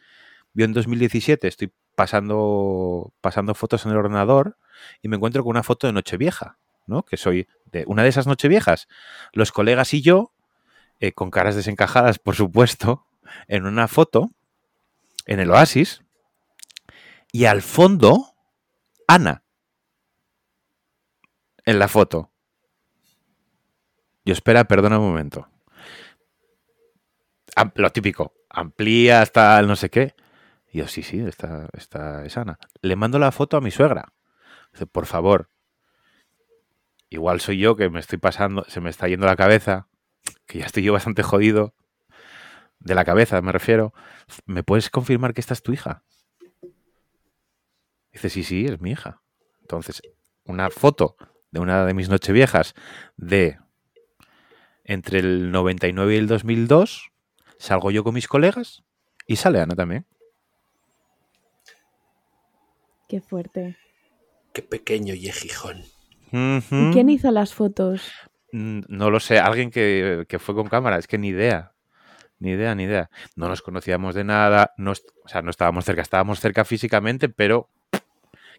yo en 2017 estoy pasando, pasando fotos en el ordenador y me encuentro con una foto de Nochevieja, ¿no? Que soy de una de esas Nocheviejas. Los colegas y yo, eh, con caras desencajadas, por supuesto, en una foto en el oasis y al fondo Ana en la foto. Yo espera, perdona un momento. Lo típico, amplía hasta el no sé qué. Y yo, sí, sí, esta, esta es Ana. Le mando la foto a mi suegra. Dice, por favor, igual soy yo que me estoy pasando, se me está yendo la cabeza, que ya estoy yo bastante jodido. De la cabeza, me refiero. ¿Me puedes confirmar que esta es tu hija? Dice, sí, sí, es mi hija. Entonces, una foto de una de mis nocheviejas de entre el 99 y el 2002, salgo yo con mis colegas y sale Ana también. Qué fuerte. Qué pequeño y ejijón. ¿Y Ujú. quién hizo las fotos? No lo sé, alguien que, que fue con cámara, es que ni idea. Ni idea, ni idea. No nos conocíamos de nada, no, o sea, no estábamos cerca, estábamos cerca físicamente, pero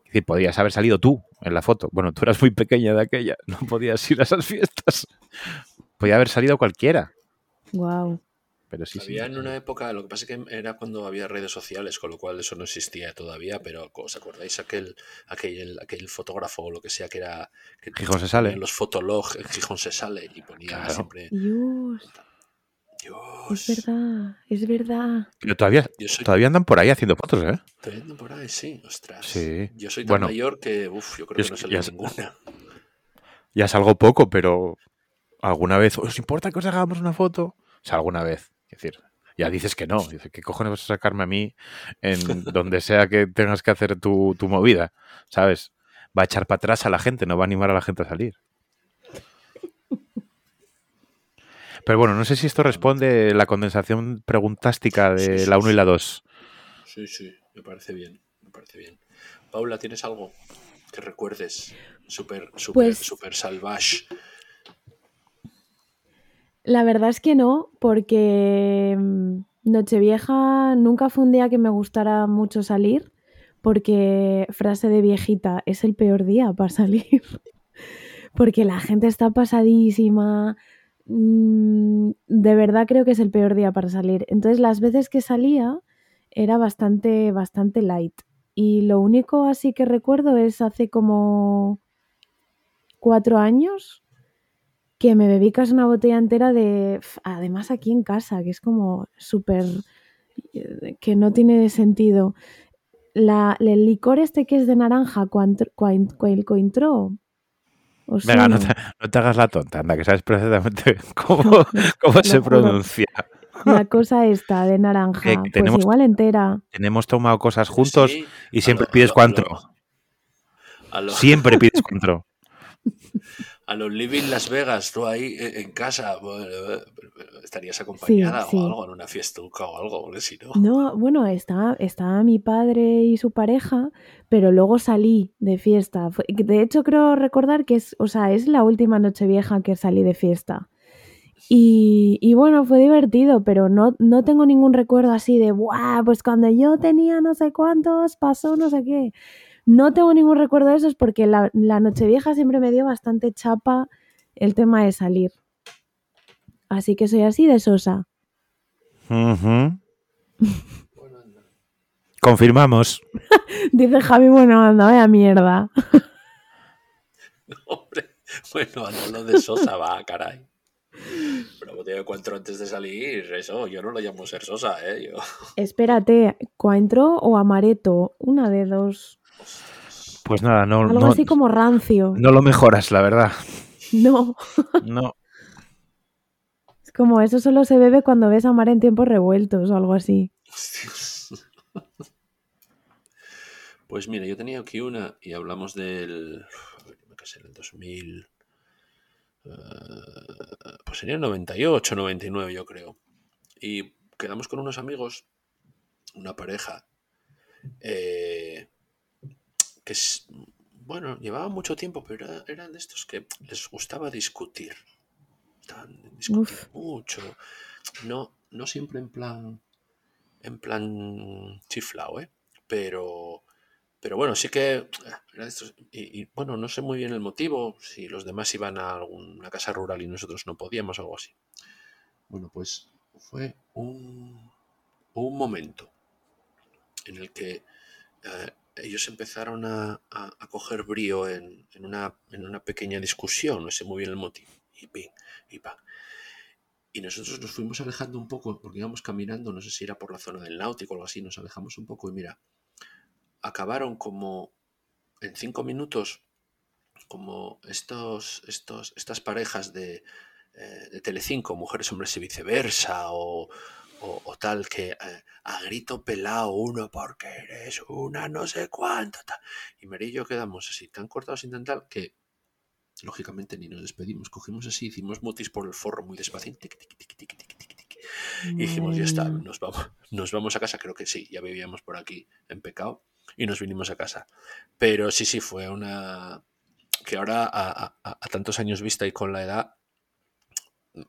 es decir, podrías haber salido tú en la foto. Bueno, tú eras muy pequeña de aquella, no podías ir a esas fiestas. Podía haber salido cualquiera, Wow. pero sí, sí. había en una época, lo que pasa es que era cuando había redes sociales, con lo cual eso no existía todavía, pero ¿os acordáis aquel, aquel, aquel fotógrafo o lo que sea que era... Que Gijón se sale. En los fotolog, en Gijón se sale y ponía Claro. siempre... Dios, Dios, es verdad, es verdad. Pero todavía, soy todavía andan por ahí haciendo fotos, ¿eh? Estoy yendo por ahí, sí, ostras. Sí. Yo soy tan Bueno, mayor que, uff, yo creo yo que no ya es- ninguna. Ya salgo poco, pero alguna vez, ¿os importa que os hagamos una foto? O sea, alguna vez. Es decir, ya dices que no. Dices, ¿qué cojones vas a sacarme a mí en *laughs* donde sea que tengas que hacer tu, tu movida? ¿Sabes? Va a echar para atrás a la gente, no va a animar a la gente a salir. Pero bueno, no sé si esto responde la condensación preguntástica de sí, la 1 y la 2. Sí, sí, me parece bien, me parece bien. Paula, ¿tienes algo que recuerdes? Súper, súper, Pues- súper salvaje. La verdad es que no, porque mm, Nochevieja nunca fue un día que me gustara mucho salir, porque frase de viejita, es el peor día para salir. *laughs* porque la gente está pasadísima. Mm, De verdad creo que es el peor día para salir. Entonces las veces que salía, era bastante, bastante light. Y lo único así que recuerdo es hace como cuatro años que me bebí casi una botella entera de, además aquí en casa, que es como súper, eh, que no tiene sentido. La, el licor este que es de naranja, cointro. Venga, no te, hagas la tonta, anda, que sabes perfectamente *laughs* cómo, *laughs* cómo se pronuncia. La cosa esta de naranja, pues tenemos, igual entera. Tenemos tomado cosas juntos y siempre pides *laughs* cuantro. Siempre pides cuantro a los Living Las Vegas, tú ahí eh, en casa, estarías acompañada o algo en una fiesta o algo, si no. No, bueno, estaba, estaba mi padre y su pareja, pero luego salí de fiesta. De hecho, creo recordar que es, o sea, es la última noche vieja que salí de fiesta. Y, y, bueno, fue divertido, pero no, no tengo ningún recuerdo así de, ¡buah! Pues cuando yo tenía no sé cuántos, pasó no sé qué. No tengo ningún recuerdo de esos porque la, la Nochevieja siempre me dio bastante chapa el tema de salir. Así que soy así de sosa. Confirmamos. *laughs* Dice Javi, bueno, anda, vaya mierda. *laughs* Hombre, bueno, lo de sosa va, caray. Pero te encuentro antes de salir, eso, yo no lo llamo ser sosa, ¿eh? Yo... Espérate, ¿cuentro o amareto? Una de dos. Pues nada, no. Algo así como rancio. No lo mejoras, la verdad. No. No. Es como eso solo se bebe cuando ves a mar en tiempos revueltos o algo así. *laughs* Pues mira, yo tenía aquí una y hablamos del. ¿Qué sé, el 2000. pues sería el 98, 99, yo creo. Y quedamos con unos amigos, una pareja, eh, que es, bueno, llevaba mucho tiempo, pero eran de estos que les gustaba discutir. discutir mucho. No, no siempre en plan en plan chiflao, ¿eh? Pero pero bueno, sí que eh, era de estos, y, bueno, no sé muy bien el motivo, si los demás iban a alguna casa rural y nosotros no podíamos, algo así. Bueno, pues fue un, un momento en el que eh, ellos empezaron a, coger brío en, una, pequeña discusión, no sé muy bien el motivo. Y y Y nosotros nos fuimos alejando un poco, porque íbamos caminando, no sé si era por la zona del náutico o algo así, nos alejamos un poco y mira, acabaron como en cinco minutos, como estos, estos, estas parejas de, eh, de Telecinco, mujeres, hombres y viceversa, o, o, tal que eh, a grito pelado uno porque eres una no sé cuánto. Y María y yo quedamos así tan cortados sin tal que lógicamente ni nos despedimos. Cogimos así, hicimos motis por el forro muy despacio. y dijimos, ya está, nos vamos, *laughs* nos vamos a casa. Creo que sí, ya vivíamos por aquí en pecado y nos vinimos a casa. Pero sí, sí, fue una que ahora a, a tantos años vista y con la edad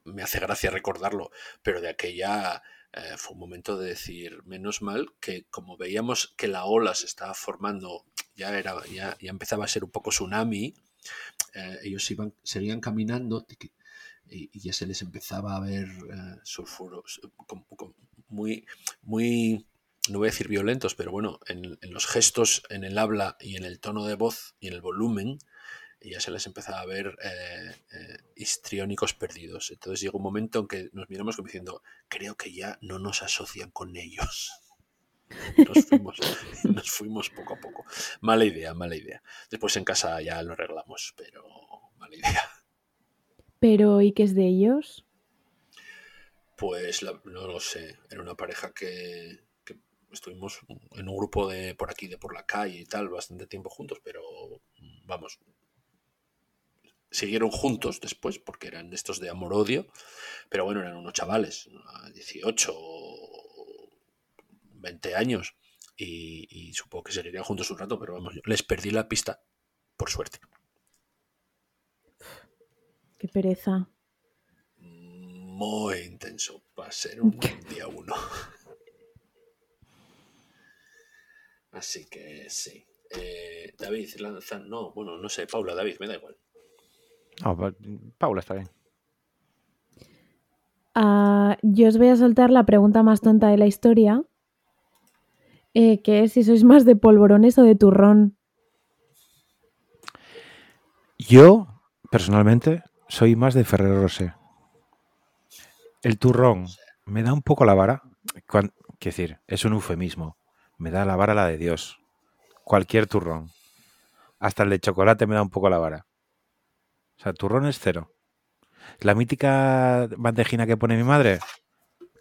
me hace gracia recordarlo, pero de aquella eh, fue un momento de decir, menos mal que como veíamos que la ola se estaba formando, ya, era, ya, ya empezaba a ser un poco tsunami, eh, ellos iban, seguían caminando y, ya se les empezaba a ver eh, sulfuros muy, muy, no voy a decir violentos, pero bueno, en, en, los gestos, en el habla y en el tono de voz y en el volumen, y ya se les empezaba a ver eh, eh, histriónicos perdidos. Entonces llegó un momento en que nos miramos como diciendo, creo que ya no nos asocian con ellos. *laughs* Nos fuimos, *laughs* nos fuimos poco a poco. Mala idea, mala idea. Después en casa ya lo arreglamos, pero mala idea. Pero, ¿y qué es de ellos? Pues no lo sé. Era una pareja que, que, estuvimos en un grupo de por aquí, de por la calle y tal, bastante tiempo juntos, pero vamos, siguieron juntos después, porque eran estos de amor-odio, pero bueno, eran unos chavales, 18 o 20 años, y, supongo que seguirían juntos un rato, pero vamos, les perdí la pista, por suerte. Qué pereza. Muy intenso, va a ser un día uno. *laughs* Así que sí. Eh, David, lanzan, no, bueno, no sé, Paula, David, me da igual. Paula está bien. Ah, yo os voy a soltar la pregunta más tonta de la historia. eh, que es si sois más de polvorones o de turrón. Yo, personalmente, soy más de Ferrero Rocher. El turrón me da un poco la vara. Quiero decir, es un eufemismo. Me da la vara la de Dios. Cualquier turrón. Hasta el de chocolate me da un poco la vara. O sea, turrón es cero. La mítica bandejina que pone mi madre.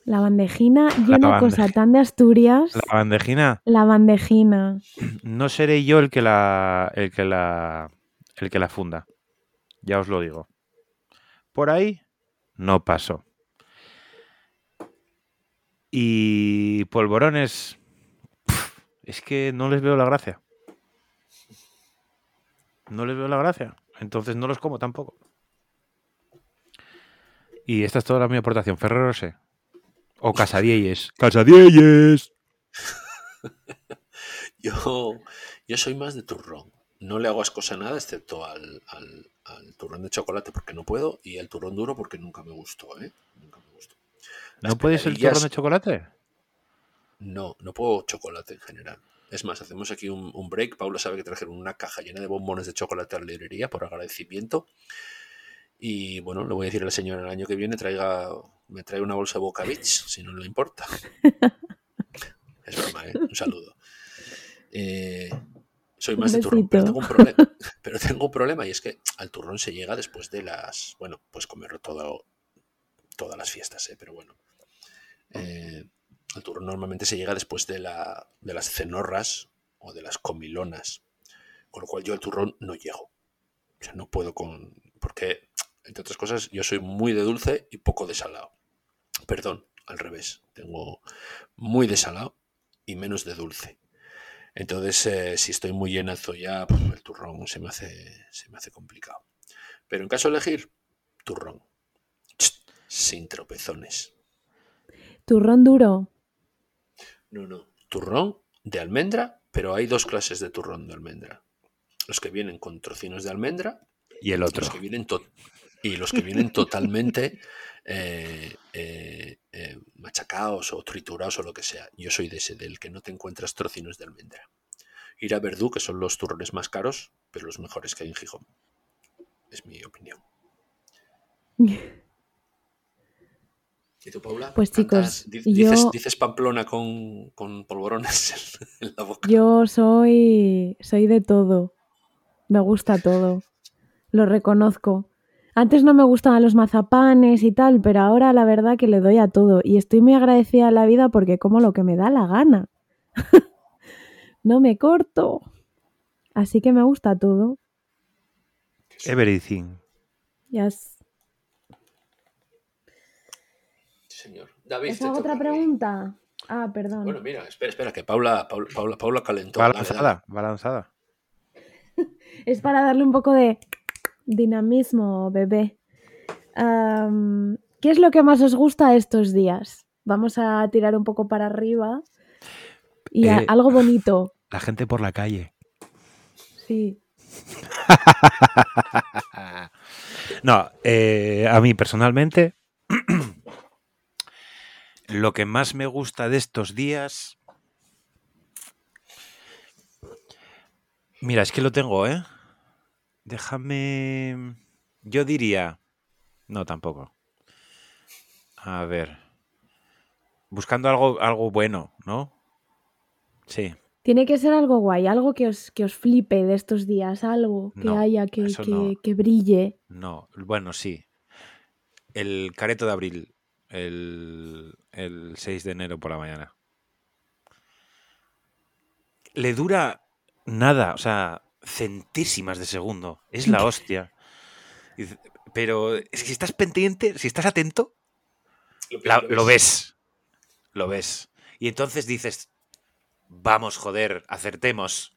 La bandejina y La una cosa tan de Asturias. La bandejina. La bandejina. No seré yo el que la. el que la. el que la funda. Ya os lo digo. Por ahí no pasó. Y polvorones. Es que no les veo la gracia. No les veo la gracia. Entonces no los como tampoco. Y esta es toda la mi aportación. Ferrero Rocher. O Casadieyes. *laughs* ¡Casadieyes! *laughs* Yo, yo soy más de turrón. No le hago ascos a nada excepto al, al- al turrón de chocolate porque no puedo y el turrón duro porque nunca me gustó, ¿eh? Nunca me gustó. Las ¿No puedes el turrón de chocolate? No, no puedo chocolate en general. Es más, hacemos aquí un, un break. Paula sabe que trajeron una caja llena de bombones de chocolate a la librería por agradecimiento. Y bueno, le voy a decir a la señora el año que viene traiga, me trae una bolsa de Boca Beach, si no le importa. *laughs* Es broma, ¿eh? Un saludo. Eh, soy más de turrón, pero tengo, un problema, *laughs* pero tengo un problema y es que al turrón se llega después de las... Bueno, pues comerlo todo, todas las fiestas, ¿eh? pero bueno. Eh, al turrón normalmente se llega después de, la, de las cenorras o de las comilonas. Con lo cual yo al turrón no llego. O sea, no puedo con... Porque, entre otras cosas, yo soy muy de dulce y poco de salado. Perdón, al revés. Tengo muy de salado y menos de dulce. Entonces, eh, si estoy muy llenazo ya, pues, el turrón se me, hace, se me hace complicado. Pero en caso de elegir, turrón. Sin tropezones. Turrón duro. No, no. Turrón de almendra, pero hay dos clases de turrón de almendra. Los que vienen con trocinos de almendra Y el otro. los que vienen y los que vienen totalmente *laughs* eh, eh, eh, machacados o triturados o lo que sea. Yo soy de ese, del que no te encuentras trocinos de almendra. Ir a Verdú, que son los turrones más caros, pero los mejores que hay en Gijón. Es mi opinión. *laughs* ¿Y tú, Paula? Pues, ¿Cantas- chicos, yo- dices, dices Pamplona con, con polvorones *laughs* en la boca. Yo soy, soy de todo. Me gusta todo. Lo reconozco. Antes no me gustaban los mazapanes y tal, pero ahora la verdad que le doy a todo. Y estoy muy agradecida a la vida porque como lo que me da la gana. *laughs* no me corto. Así que me gusta todo. Everything. Ya es- Señor. David, ¿Esa otra pregunta? Ah, perdón. Bueno, mira, espera, espera, que Paula, Paula, Paula, Paula calentó. Va Dale, dale. lanzada, va lanzada. *laughs* Es para darle un poco de dinamismo, bebé. ¿Qué es lo que más os gusta estos días? Vamos a tirar un poco para arriba. Y a- Eh, algo bonito. *laughs* La gente por la calle. Sí. *laughs* No, eh, a mí personalmente, *clears throat* lo que más me gusta de estos días. Mira, es que lo tengo, ¿eh? Déjame. Yo diría. No, tampoco. A ver. Buscando algo, algo bueno, ¿no? Sí. Tiene que ser algo guay, algo que os, que os flipe de estos días, algo que No, haya, que, que- no. que brille. No, bueno, sí. El careto de abril, el, el 6 de enero por la mañana. Le dura nada, o sea, centésimas de segundo. Es la *laughs* hostia. Pero si estás pendiente, si estás atento, la- lo ves. Lo ves. Y entonces dices, vamos, joder, acertemos.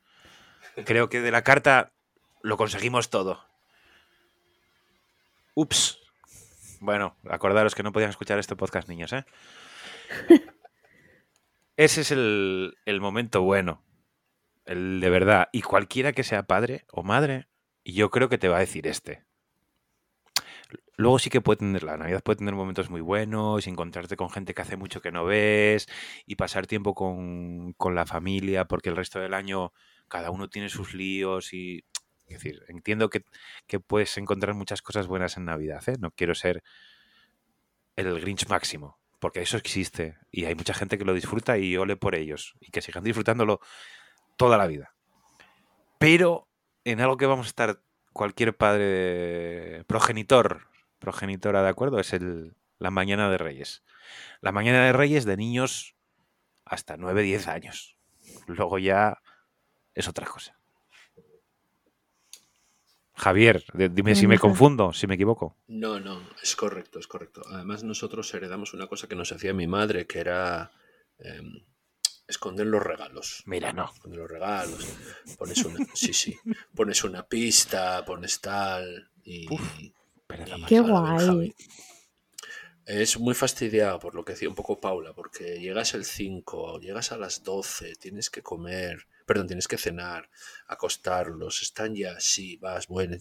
Creo que de la carta lo conseguimos todo. Ups. Bueno, acordaros que no podían escuchar este podcast, niños, ¿eh? *laughs* Ese es el, el momento bueno. El de verdad. Y cualquiera que sea padre o madre, yo creo que te va a decir este. luego sí que puede tener, la Navidad puede tener momentos muy buenos, encontrarte con gente que hace mucho que no ves y pasar tiempo con, con la familia, porque el resto del año cada uno tiene sus líos y... Es decir, entiendo que, puedes encontrar muchas cosas buenas en Navidad, ¿eh? No quiero ser el Grinch máximo, porque eso existe y hay mucha gente que lo disfruta y ole por ellos y que sigan disfrutándolo toda la vida. Pero en algo que vamos a estar cualquier padre progenitor, progenitora de acuerdo, es el, la mañana de Reyes. La mañana de Reyes de niños hasta 9, 10 años. Luego ya es otra cosa. Javier, dime si me confundo, si me equivoco. No, no, es correcto, es correcto. Además, nosotros heredamos una cosa que nos hacía mi madre, que era em, esconder los regalos. Mira, no. Esconder los regalos. Pones una, *laughs* sí, sí. Pones una pista, pones tal. Y, Pereza y. Qué guay. Es muy fastidiado por lo que decía un poco Paula, porque llegas el 5, llegas a las 12, tienes que comer, perdón, tienes que cenar, acostarlos, están ya, sí, vas, bueno,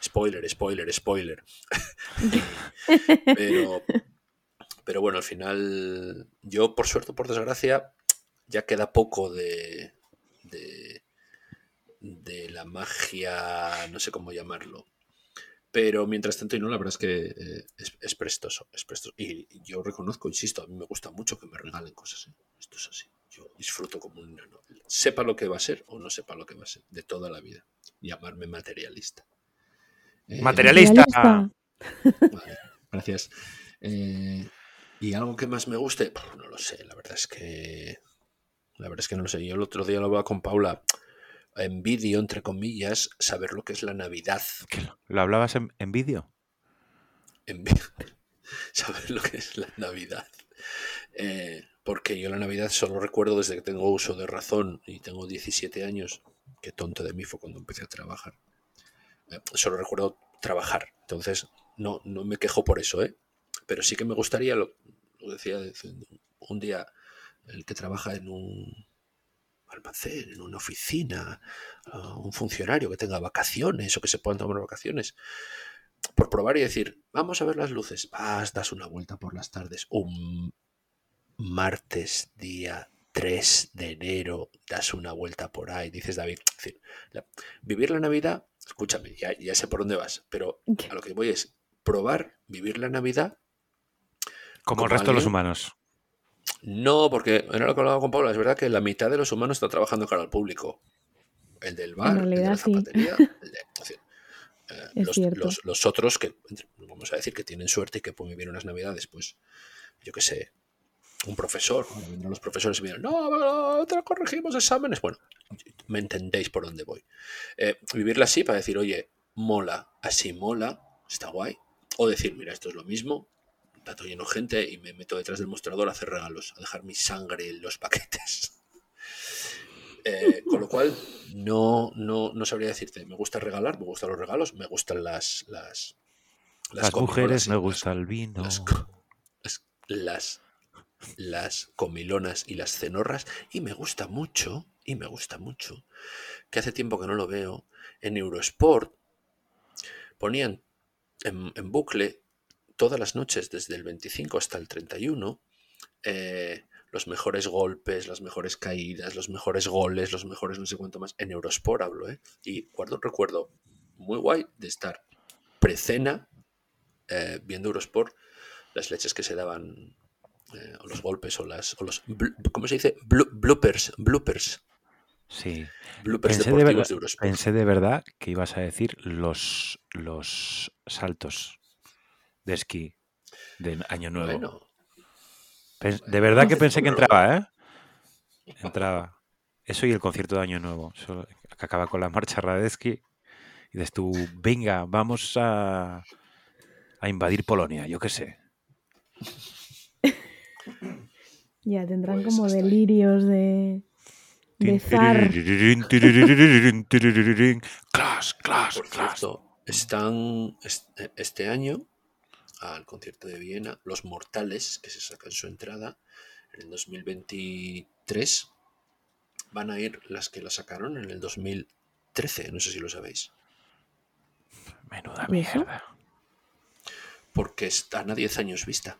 spoiler, spoiler, spoiler. *laughs* pero, pero bueno, al final, yo por suerte por desgracia, ya queda poco de, de, de la magia, no sé cómo llamarlo. Pero mientras tanto, y no, la verdad es que eh, es, es prestoso, es prestoso. Y yo reconozco, insisto, a mí me gusta mucho que me regalen cosas. ¿eh? Esto es así. Yo disfruto como un nano. Sepa lo que va a ser o no sepa lo que va a ser, de toda la vida. Llamarme materialista. Eh, Materialista. Vale, gracias. Eh, ¿Y algo que más me guste? No lo sé, la verdad es que. La verdad es que no lo sé. Yo el otro día lo hablaba con Paula. Envidio, entre comillas, saber lo que es la Navidad. ¿Que lo- ¿Lo hablabas en, en vídeo? Envi- *laughs* saber lo que es la Navidad. Eh, porque yo la Navidad solo recuerdo desde que tengo uso de razón y tengo 17 años. Qué tonto de mí fue cuando empecé a trabajar. Eh, solo recuerdo trabajar. Entonces, no, no me quejo por eso, ¿eh? Pero sí que me gustaría, lo, lo decía, un día el que trabaja en un almacén, en una oficina, un funcionario que tenga vacaciones o que se puedan tomar vacaciones, por probar y decir, vamos a ver las luces, vas, das una vuelta por las tardes, un martes día 3 de enero, das una vuelta por ahí, dices David, es decir, la, vivir la Navidad, escúchame, ya, ya sé por dónde vas, pero a lo que voy es probar, vivir la Navidad. Como, el resto de los humanos. No, porque era lo que hablaba con Paula, es verdad que la mitad de los humanos está trabajando cara al público. El del bar, el de la realidad, sí. zapatería, *laughs* el de- es decir, eh, los, cierto. los- los otros que, vamos a decir, que tienen suerte y que pueden vivir unas navidades, pues, yo qué sé, un profesor, los profesores y me dirán, no, no, te corregimos exámenes. Bueno, me entendéis por dónde voy. Eh, vivirla así para decir, oye, mola, así mola, está guay. O decir, mira, esto es lo mismo, todo lleno gente y me meto detrás del mostrador a hacer regalos, a dejar mi sangre en los paquetes. *laughs* Eh, con lo cual, no, no, no sabría decirte, me gusta regalar, me gustan los regalos, me gustan las... Las, Las, comilonas mujeres me las- gusta el vino. las, las, las, comilonas y las cenorras y me gusta mucho, y me gusta mucho, que hace tiempo que no lo veo, en Eurosport ponían en, en bucle todas las noches desde el 25 hasta el 31 eh, los mejores golpes, las mejores caídas, los mejores goles, los mejores no sé cuánto más. En Eurosport hablo, ¿eh? Y guardo un recuerdo muy guay de estar precena eh, viendo Eurosport las leches que se daban, eh, o los golpes, o las. O los, ¿Cómo se dice? Bloopers. Bloopers. Sí. Bloopers Pensé de, deportivos verdad, de Eurosport. pensé de verdad que ibas a decir los, los saltos de esquí de Año Nuevo. Bueno, de verdad que pensé que entraba, ¿eh? Entraba. Eso y el concierto de Año Nuevo. Eso acaba con la marcha Radetzky. Y dices tú, venga, vamos a, a invadir Polonia, yo qué sé. Ya tendrán Pues como delirios de, de zar. Clas, clas, por cierto, están est- este año al concierto de Viena, Los Mortales, que se sacan su entrada en el 2023, van a ir las que la sacaron en el 2013, no sé si lo sabéis. Menuda mierda. porque están a 10 años vista.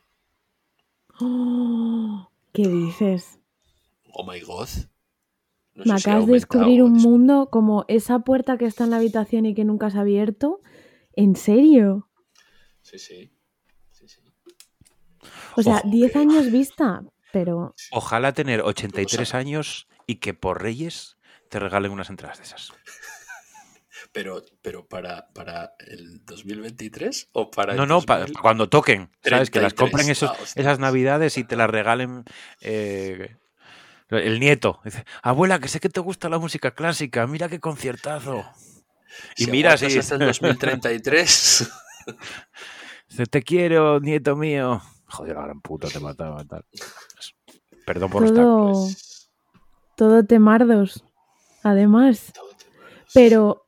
¡Oh! *gasps* ¿Qué dices? Oh my god. No Me acabas de descubrir un mundo como esa puerta que está en la habitación y que nunca se ha abierto. ¿En serio? Sí, sí. sí, sí. O sea, Ojo, 10 que- años vista, pero Ojalá tener 83 sabe. años y que por Reyes te regalen unas entradas de esas. Pero, pero para, para el 2023 o para No, el no, pa- 2000? cuando toquen, ¿sabes? Que las 33. compren esos, Ah, esas navidades y te las regalen eh, el nieto. Dice, abuela, que sé que te gusta la música clásica, mira qué conciertazo. Y Si mira, aguantas sí. hasta el 2033. *laughs* Dice, te quiero, nieto mío. Joder, la gran puta, te mataba tal. Perdón por todo, pues, todo temardos. Además, todo te- pero,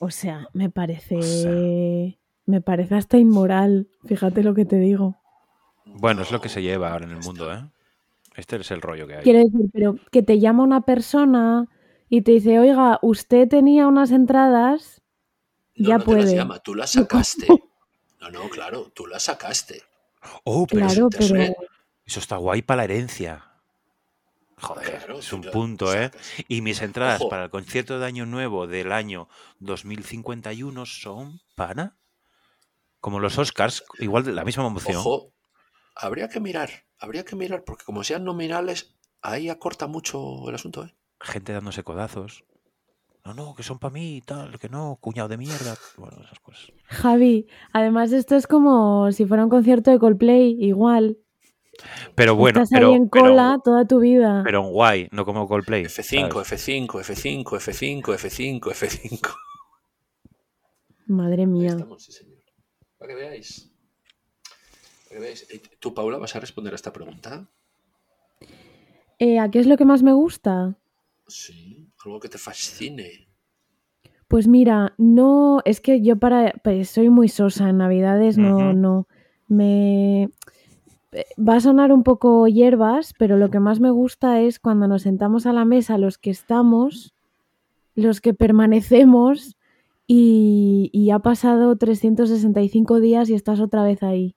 o sea, me O parece, me parece hasta inmoral. Fíjate lo que te digo. Bueno, es lo que se lleva ahora en el mundo, ¿eh? Este es el rollo que hay. Quiero decir, pero que te llama una persona y te dice, oiga, usted tenía unas entradas, No, ya no te las puede. llama, tú las sacaste. *laughs* No, no, claro, tú las sacaste. Oh, pero Claro, pero eso está guay para la herencia. Joder, Claro, es un punto, ¿eh? sacas. Y mis entradas Ojo. para el concierto de Año Nuevo del año 2051 son para. Como los Oscars, igual de la misma emoción. Ojo, habría que mirar, habría que mirar, porque como sean nominales, ahí acorta mucho el asunto, ¿eh? Gente dándose codazos. No, no, que son para mí y tal, que no, cuñado de mierda. Bueno, esas cosas. Javi, además esto es como si fuera un concierto de Coldplay, igual. Pero bueno, Estás pero, ahí en pero- cola toda tu vida. pero en guay, no como Coldplay. F5, ¿sabes? F5, F5, F5, F5, F5. Madre Ahí mía. estamos, sí, señor. Para que veáis. Para que veáis. Eh, ¿Tú, Paula, vas a responder a esta pregunta? Eh, ¿A qué es lo que más me gusta? Sí, algo que te fascine. Pues mira, no, es que yo para, pues soy muy sosa en Navidades, no, Ujú. no, me va a sonar un poco hierbas, pero lo que más me gusta es cuando nos sentamos a la mesa los que estamos, los que permanecemos y, ha pasado 365 días y estás otra vez ahí.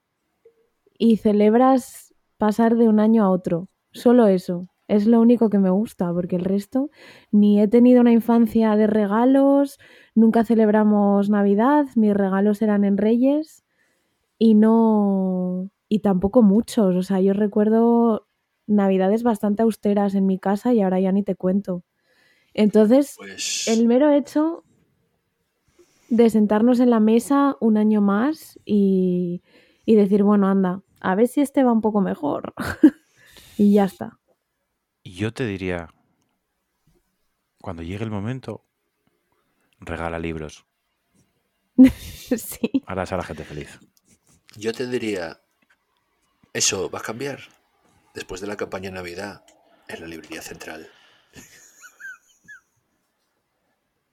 Y celebras pasar de un año a otro. Solo eso. Es lo único que me gusta, porque el resto ni he tenido una infancia de regalos, nunca celebramos Navidad, mis regalos eran en Reyes y no y tampoco muchos, o sea, yo recuerdo Navidades bastante austeras en mi casa y ahora ya ni te cuento. Entonces, Pues. el mero hecho de sentarnos en la mesa un año más y, y decir, bueno, anda, a ver si este va un poco mejor. *laughs* y ya está. Y yo te diría, cuando llegue el momento, regala libros. *laughs* sí. Harás a la gente feliz. Yo te diría, eso va a cambiar después de la campaña de Navidad en la librería central.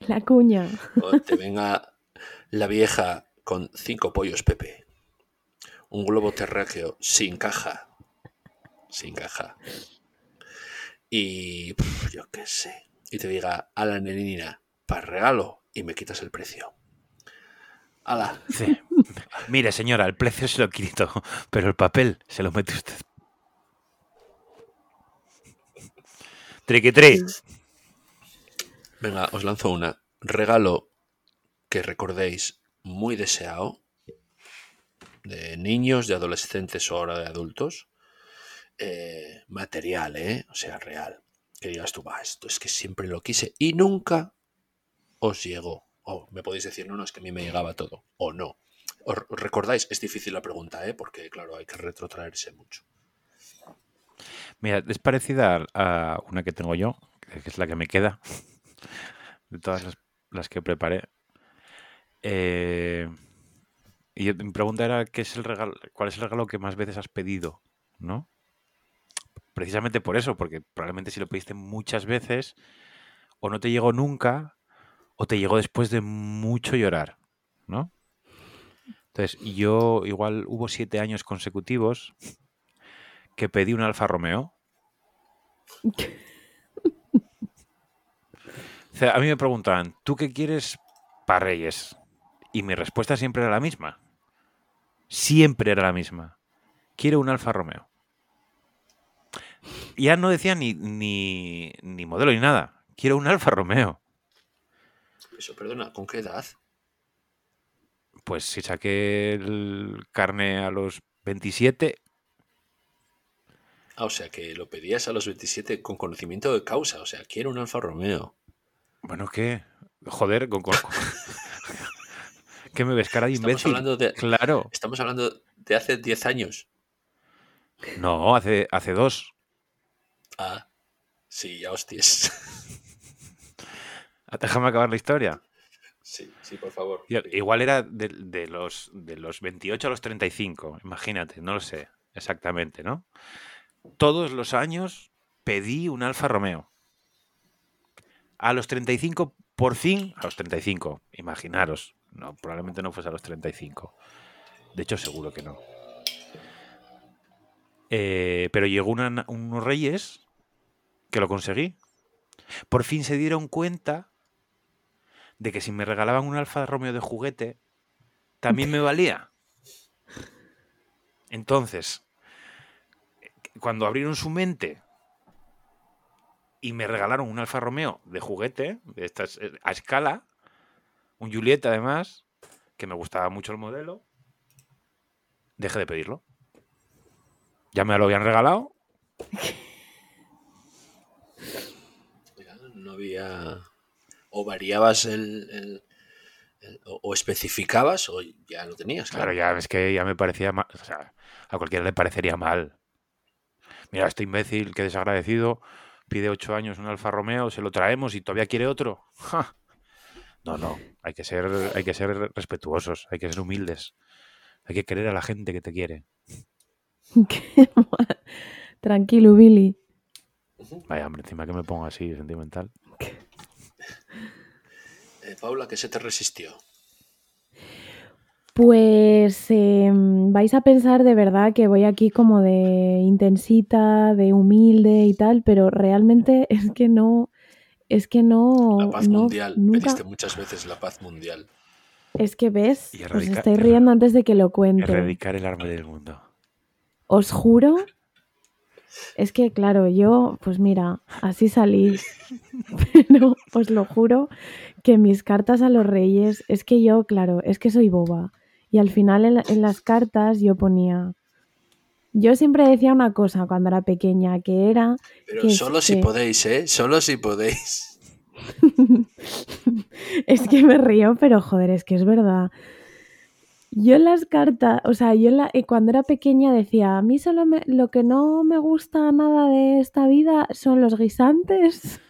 La cuña. O te venga la vieja con cinco pollos Pepe, un globo terráqueo sin caja, sin caja, y yo qué sé, y te diga a la nenina para regalo y me quitas el precio. Ala, Sí. Mire, señora, el precio se lo quito, pero el papel se lo mete usted. Triqui tri. venga, os lanzo una. Regalo que recordéis muy deseado de niños, de adolescentes o ahora de adultos. eh, material, ¿eh? O sea, real. Que digas tú, va, esto es que siempre lo quise y nunca os llegó. O me podéis decir, no, no, es que a mí me llegaba todo. O no. ¿Os recordáis? Es difícil la pregunta, ¿eh? Porque, claro, hay que retrotraerse mucho. Mira, es parecida a una que tengo yo, que es la que me queda de todas las, que preparé. Eh, y mi pregunta era ¿qué es el regalo, cuál es el regalo que más veces has pedido, ¿no? Precisamente por eso, porque probablemente si lo pediste muchas veces, o no te llegó nunca, o te llegó después de mucho llorar, ¿no? Entonces, yo igual hubo siete años consecutivos que pedí un Alfa Romeo. O sea, a mí me preguntaban, ¿tú qué quieres para Reyes? Y mi respuesta siempre era la misma. siempre era la misma. Quiero un Alfa Romeo. Ya no decía ni, ni, ni modelo ni nada. Quiero un Alfa Romeo. Eso, perdona, ¿con qué edad? Pues si saqué el carne a los 27, Ah, o sea, que lo pedías a los 27 con conocimiento de causa. O sea, quiero un Alfa Romeo. bueno, ¿qué? Joder, con... con- *laughs* ¿Qué me ves cara de Estamos imbécil? hablando de, Claro. estamos hablando de hace 10 años. No, hace, hace dos. Ah, sí, ya hostias. *laughs* Déjame acabar la historia. Sí, sí, por favor. Igual era de, de los, de los 28 a los 35, imagínate, no lo sé exactamente, ¿no? Todos los años pedí un Alfa Romeo. A los 35, por fin, a los 35, imaginaros, no, probablemente no fuese a los 35. De hecho, seguro que no. Eh, pero llegó una- unos reyes que lo conseguí. Por fin se dieron cuenta de que si me regalaban un Alfa Romeo de juguete, también me valía. Entonces, cuando abrieron su mente y me regalaron un Alfa Romeo de juguete, de estas, eh, a escala, un Julieta además, que me gustaba mucho el modelo, dejé de pedirlo. Ya me lo habían regalado, No había. O variabas el. el- el- o, o especificabas o ya lo tenías. Claro, ya es que ya me parecía mal. O sea, a cualquiera le parecería mal. Mira, este imbécil, que desagradecido, pide ocho años un Alfa Romeo, se lo traemos y todavía quiere otro. *laughs* ¡Ja! No, no, hay que ser, hay que ser respetuosos, hay que ser humildes. Hay que querer a la gente que te quiere. *laughs* Qué mal. Tranquilo, Billy. Vaya, hombre, encima que me pongo así sentimental. Eh, Paula, ¿qué se te resistió? Pues em, vais a pensar de verdad que voy aquí como de intensita, de humilde y tal, pero realmente *laughs* es que no, es que no, La paz no, mundial. nunca, Pediste muchas veces la paz mundial. es que ves, Y os estáis riendo antes de que lo cuente. Erradicar el arma del mundo. Os juro, es que claro, yo, pues mira, así salí, *laughs* pero os lo juro que mis cartas a los reyes, es que yo, claro, es que soy boba. Y al final en, la- en las cartas yo ponía, yo siempre decía una cosa cuando era pequeña, que era, Pero Que solo si que- podéis, ¿eh? Solo si podéis. *laughs* es que me río, pero joder, es que es verdad. Yo en las cartas, o sea, yo eh, cuando era pequeña decía, a mí solo me- lo que no me gusta nada de esta vida son los guisantes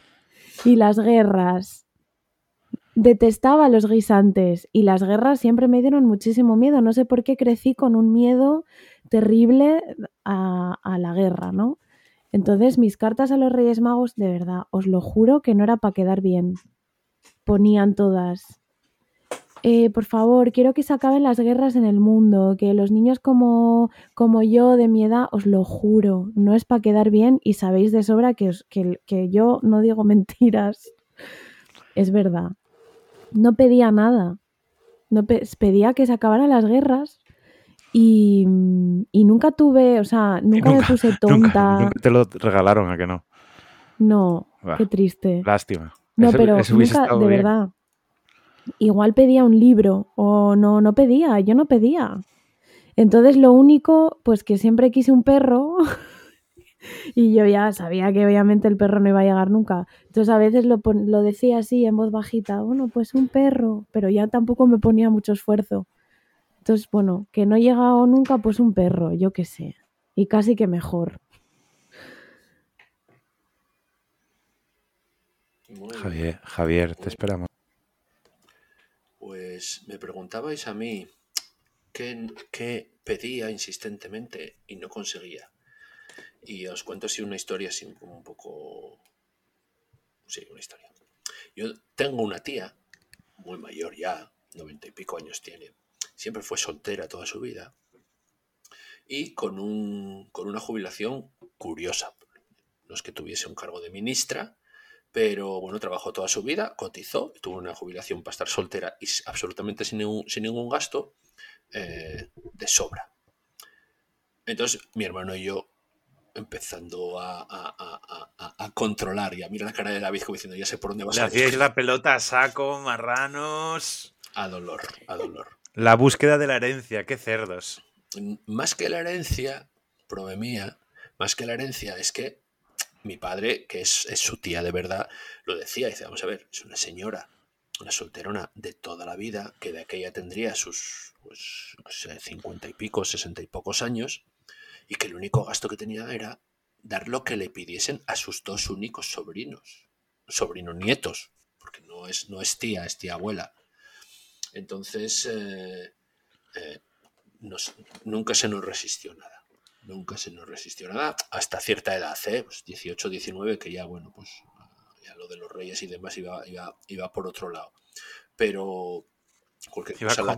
y las guerras. Detestaba los guisantes y las guerras siempre me dieron muchísimo miedo. No sé por qué crecí con un miedo terrible a la guerra, ¿no? Entonces mis cartas a los Reyes Magos, de verdad, os lo juro que no era para quedar bien. Ponían todas. Eh, por favor, quiero que se acaben las guerras en el mundo, que los niños como, como yo de mi edad, os lo juro, no es para quedar bien y sabéis de sobra que, os- que, que yo no digo *laughs* mentiras. Es verdad. No pedía nada. No pe- pedía que se acabaran las guerras y, y nunca tuve, o sea, nunca, me nunca- puse Nunca, tonta. nunca te lo regalaron, ¿a que no? No, Bah, qué triste. Lástima. No, Eso- pero eso nunca, de bien. verdad. Igual pedía un libro o no, no pedía, yo no pedía. Entonces lo único, pues que siempre quise un perro *laughs* y yo ya sabía que obviamente el perro no iba a llegar nunca. Entonces a veces lo, lo decía así en voz bajita, bueno, pues un perro, pero ya tampoco me ponía mucho esfuerzo. Entonces, bueno, que no he llegado nunca, pues un perro, yo qué sé. Y casi que mejor. Javier, Javier, te esperamos. Pues me preguntabais a mí qué, pedía insistentemente y no conseguía. Y os cuento así una historia así un poco... Sí, una historia. Yo tengo una tía, muy mayor ya, noventa y pico años tiene. Siempre fue soltera toda su vida. Y con, un, con una jubilación curiosa. No es que tuviese un cargo de ministra, pero bueno, trabajó toda su vida, cotizó, tuvo una jubilación para estar soltera y absolutamente sin ningún, sin ningún gasto, eh, de sobra. Entonces, mi hermano y yo empezando a, controlar y a mirar la cara de David como diciendo, ya sé por dónde vas a ir. la pelota a saco, marranos. A dolor, a dolor. La búsqueda de la herencia, qué cerdos. Más que la herencia, prove mía, más que la herencia es que mi padre, que es, su tía de verdad, lo decía, dice, vamos a ver, es una señora, una solterona de toda la vida, que de aquella tendría sus pues, cincuenta y pico, sesenta y pocos años, y que el único gasto que tenía era dar lo que le pidiesen a sus dos únicos sobrinos, sobrinos nietos, porque no es, no es tía, es tía abuela. Entonces, eh, eh, nunca se nos resistió nada. Nunca se nos resistió nada, hasta cierta edad, ¿eh? pues 18, 19, que ya, bueno, pues ya lo de los reyes y demás iba, iba, iba por otro lado. Pero, *laughs* iba con,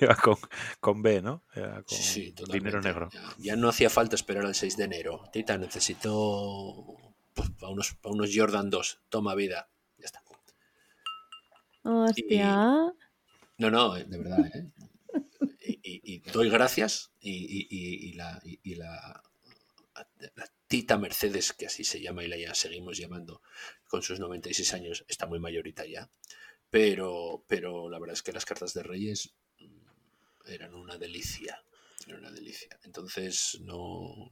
iba con, B, ¿no? sí, dinero negro. Ya, no hacía falta esperar al 6 de enero. Tita, necesito pues, para unos, unos Jordan 2. Toma vida. Ya está. Hostia. no, no, de verdad. ¿eh? Y, doy gracias y, la, la, la, Tita Mercedes, que así se llama y la ya seguimos llamando con sus 96 años, está muy mayorita ya pero, pero la verdad es que las cartas de Reyes mm, eran una delicia. Eran una delicia. Entonces no,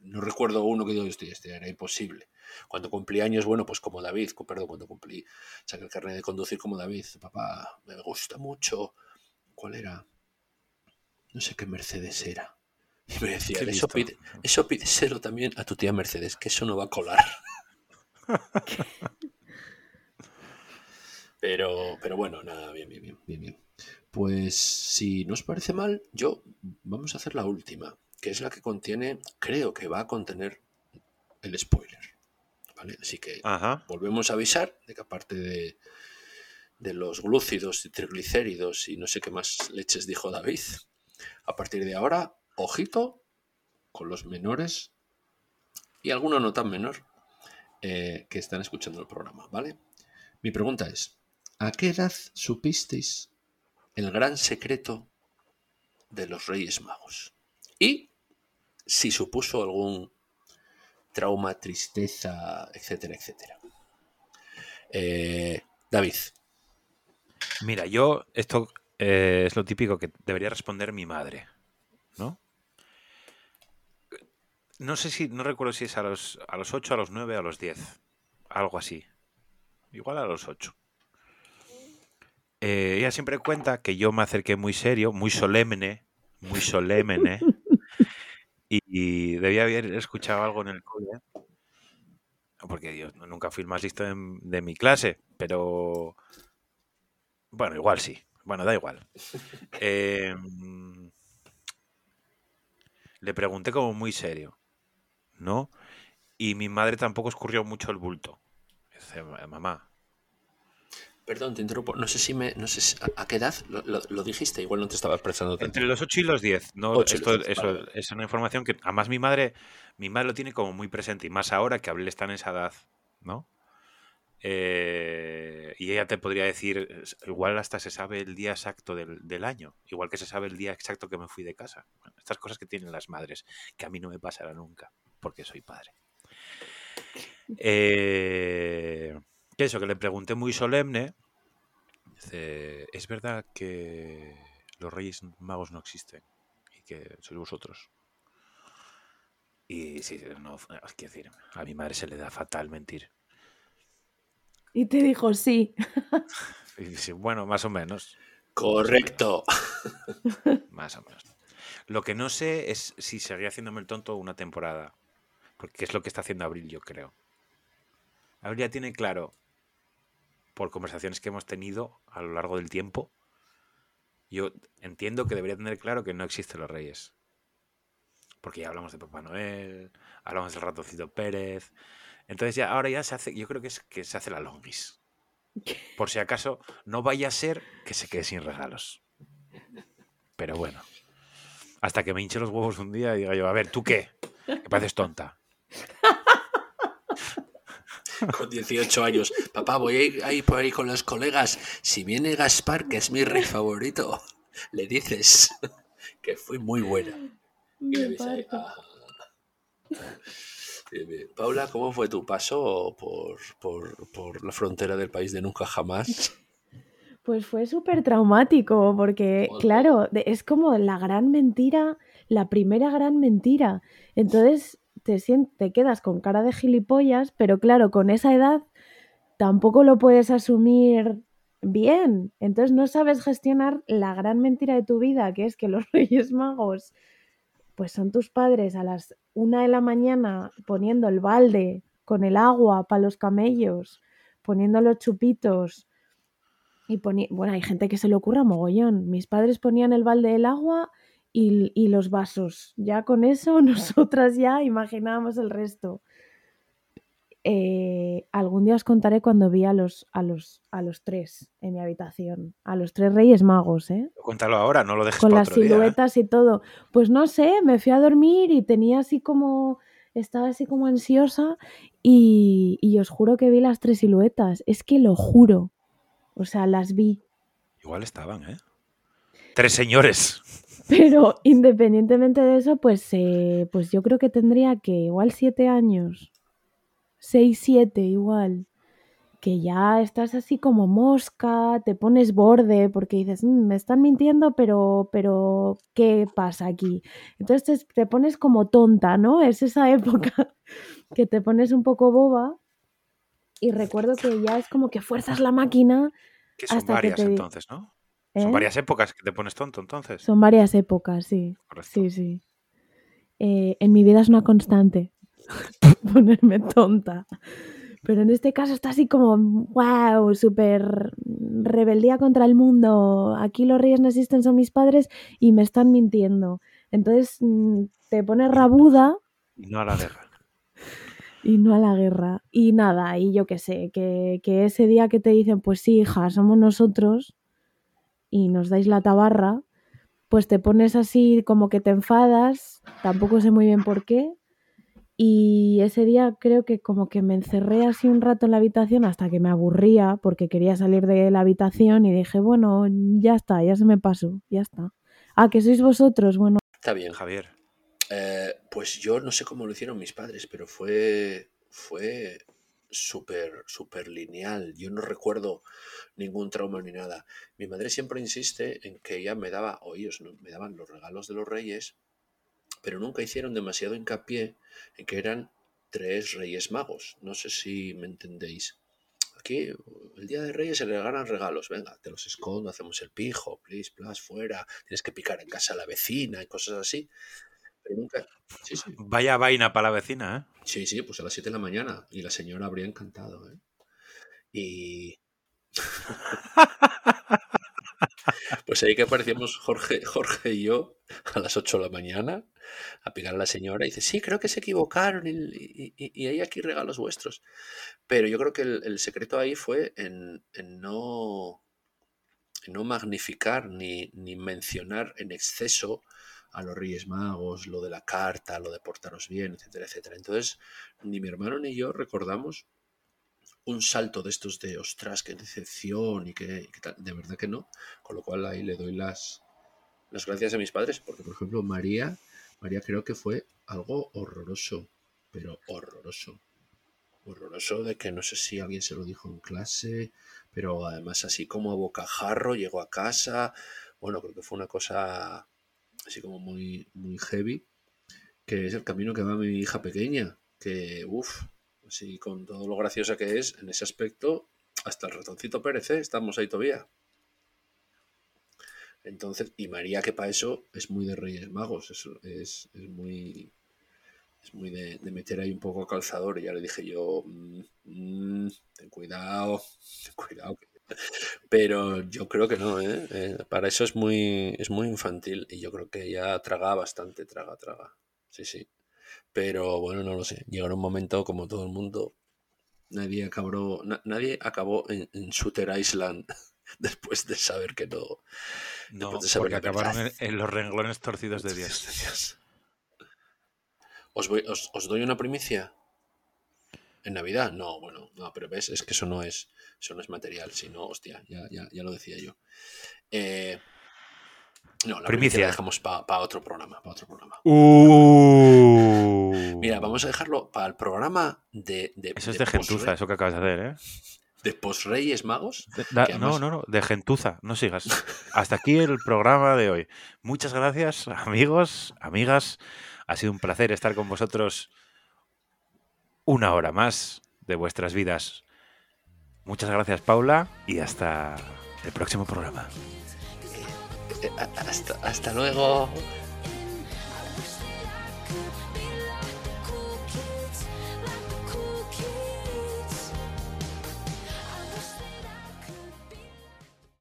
no recuerdo uno que digo, este, este era imposible. Cuando cumplí años, bueno, pues como David, perdón, cuando cumplí, saqué el carnet de conducir como David, papá, me gusta mucho. ¿Cuál era? No sé qué Mercedes era. Y me decía, eso pide, eso pide cero también a tu tía Mercedes, que eso no va a colar. *laughs* Pero, pero bueno, nada, bien, bien, bien, bien, bien. Pues si no os parece mal, yo vamos a hacer la última, que es la que contiene, creo que va a contener el spoiler. ¿Vale? Así que volvemos a avisar de que aparte de, de los glúcidos y triglicéridos y no sé qué más leches dijo David, a partir de ahora, ojito con los menores y alguno no tan menor eh, que están escuchando el programa, ¿vale? Mi pregunta es, ¿A qué edad supisteis el gran secreto de los Reyes Magos? Y si supuso algún trauma, tristeza, etcétera, etcétera. Eh, David. Mira, yo esto eh, es lo típico que debería responder mi madre, ¿no? No sé si, no recuerdo si es a los, a los 8, a los 9, a los 10, algo así. Igual a los 8. Eh, ella siempre cuenta que yo me acerqué muy serio, muy solemne, muy solemne, *laughs* y, debía haber escuchado algo en el cole, porque Dios, nunca fui el más listo de, mi clase, pero bueno, igual sí, bueno, da igual. *laughs* Em, le pregunté como muy serio, ¿no? Y mi madre tampoco escurrió mucho el bulto. Dice, mamá, Perdón, te interrumpo. No sé si me. No sé a, qué edad lo, dijiste, igual no te estaba expresando Entre los 8 y los 10. ¿no? Esto, eso, es una información que además mi madre, mi madre lo tiene como muy presente, y más ahora que Abril está en esa edad, ¿no? Eh, y ella te podría decir, igual hasta se sabe el día exacto del, año, igual que se sabe el día exacto que me fui de casa. estas cosas que tienen las madres, que a mí no me pasará nunca, porque soy padre. Eh, eso, que le pregunté muy solemne. ¿es verdad que los Reyes Magos no existen? Y que sois vosotros. Y sí, no, es decir, a mi madre se le da fatal mentir. Y te dijo sí. bueno, más o menos. Correcto. Más o menos. Lo que no sé es si seguía haciéndome el tonto una temporada. Porque es lo que está haciendo Abril, yo creo. Abril ya tiene claro por conversaciones que hemos tenido a lo largo del tiempo, yo entiendo que debería tener claro que no existen los reyes. Porque ya hablamos de Papá Noel, hablamos del ratoncito Pérez. Entonces ya, ahora ya se hace, yo creo que es que se hace la longis. Por si acaso no vaya a ser que se quede sin regalos. Pero bueno. Hasta que me hinche los huevos un día y diga yo, a ver, ¿tú qué? Que pareces tonta. *laughs* con 18 años. Papá, voy a ir ahí por ahí con los colegas. Si viene Gaspar, que es mi rey favorito, le dices *laughs* que fui muy buena. Y bien. Paula, ¿cómo fue tu paso por, por, por la frontera del país de nunca jamás? *laughs* Pues fue súper traumático porque, Joder. claro, es como la gran mentira, la primera gran mentira. Entonces te, te quedas con cara de gilipollas, pero claro, con esa edad tampoco lo puedes asumir bien. Entonces no sabes gestionar la gran mentira de tu vida, que es que los *laughs* Reyes Magos, pues son tus padres a las una de la mañana poniendo el balde con el agua para los camellos, poniendo los chupitos. Y ponía, bueno, hay gente que se le ocurra mogollón. Mis padres ponían el balde del agua y, y los vasos. Ya con eso, *laughs* nosotras ya imaginábamos el resto. Eh, algún día os contaré cuando vi a los, a, los, a los tres en mi habitación. A los tres reyes magos, ¿eh? Cuéntalo ahora, no lo dejes Con para las otro día. ¿eh? siluetas y todo. Pues no sé, me fui a dormir y tenía así como. Estaba así como ansiosa y, y os juro que vi las tres siluetas. Es que lo juro. O sea, las vi. Igual estaban, ¿eh? Tres señores. *laughs* Pero independientemente de eso, pues, eh, pues yo creo que tendría que igual siete años. Seis, siete, igual. Que ya estás así como mosca, te pones borde porque dices, "Mm, me están mintiendo, pero, pero, ¿qué pasa aquí? Entonces te, te pones como tonta, ¿no? Es esa época *laughs* que te pones un poco boba y recuerdo que ya es como que fuerzas la máquina. Que son Hasta que varias te di- entonces, ¿no? ¿eh? Son varias épocas que te pones tonto entonces. Son varias épocas, sí. Correcto. Sí, sí. Eh, en mi vida es una constante *laughs* ponerme tonta. Pero en este caso está así como, wow, súper rebeldía contra el mundo. Aquí los reyes no existen, son mis padres y me están mintiendo. Entonces mm, te pones rabuda No a la guerra. *laughs* y no a la guerra. Y nada, y yo qué sé, que, que ese día que te dicen, pues sí, hija, somos nosotros y nos dais la tabarra, pues te pones así como que te enfadas, tampoco sé muy bien por qué. Y ese día creo que como que me encerré así un rato en la habitación hasta que me aburría porque quería salir de la habitación y dije, bueno, ya está, ya se me pasó, ya está. Ah, que sois vosotros, bueno, Está bien. Javier. Eh, pues yo no sé cómo lo hicieron mis padres, pero fue, fue súper, súper lineal. Yo no recuerdo ningún trauma ni nada. Mi madre siempre insiste en que ella me daba, o ellos ¿no? me daban los regalos de los reyes, pero nunca hicieron demasiado hincapié en que eran tres reyes magos. No sé si me entendéis. Aquí, el día de Reyes se le regalan regalos. Venga, te los escondo, hacemos el pijo, please, plus, fuera. Tienes que picar en casa a la vecina y cosas así. Pero nunca. Sí, sí. Vaya vaina para la vecina, ¿eh? Sí, sí, pues a las 7 de la mañana. Y la señora habría encantado, ¿eh? Y. *laughs* pues ahí que aparecíamos Jorge, Jorge y yo a las 8 de la mañana a picar a la señora y dice, sí, creo que se equivocaron y, y- y- hay aquí regalos vuestros. Pero yo creo que el, el secreto ahí fue en, en no, no magnificar ni, ni mencionar en exceso a los Reyes Magos, lo de la carta, lo de portaros bien, etcétera, etcétera. Entonces, ni mi hermano ni yo recordamos un salto de estos de ostras, qué decepción y qué, y qué tal. De verdad que no. Con lo cual ahí le doy las, las gracias a mis padres, porque por ejemplo María, María creo que fue algo horroroso, pero horroroso. Horroroso de que no sé si alguien se lo dijo en clase, pero además así como a bocajarro llegó a casa. Bueno, creo que fue una cosa así como muy, muy heavy, que es el camino que va mi hija pequeña, que uff, así con todo lo graciosa que es en ese aspecto, hasta el ratoncito Pérez, ¿eh? estamos ahí todavía. Entonces, y María, que para eso es muy de Reyes Magos, es, es, es muy es muy de, meter ahí un poco calzador. Y ya le dije yo, mmm, ten cuidado, *laughs* ten cuidado. Pero yo creo que no, ¿eh? ¿eh? Para eso es muy, es muy infantil y yo creo que ella traga bastante, traga, traga. Sí, sí. Pero bueno, no lo sé. Llegará un momento como todo el mundo. Nadie acabó, na, nadie acabó en, en, Shooter Island *laughs* *laughs* después de saber que no. No, de porque acabaron en, en, los renglones torcidos de Dios. ¿Os, voy, os, os, doy una primicia? ¿En Navidad? No, bueno, no, pero ves, es que eso no es, eso no es material, sino, hostia, ya, ya, ya lo decía yo. Eh, no, la primicia la dejamos para otro programa, para otro programa. Uh. Mira, vamos a dejarlo para el programa de, de, Eso es de gentuza, post-Rey- eso que acabas de hacer, ¿eh? De post-Reyes Magos. De- da- no, no, no, de gentuza, no sigas. Hasta aquí el programa de hoy. Muchas gracias, amigos, amigas. Ha sido un placer estar con vosotros una hora más de vuestras vidas. Muchas gracias, Paula, y hasta el próximo programa. Eh, a- hasta, hasta luego.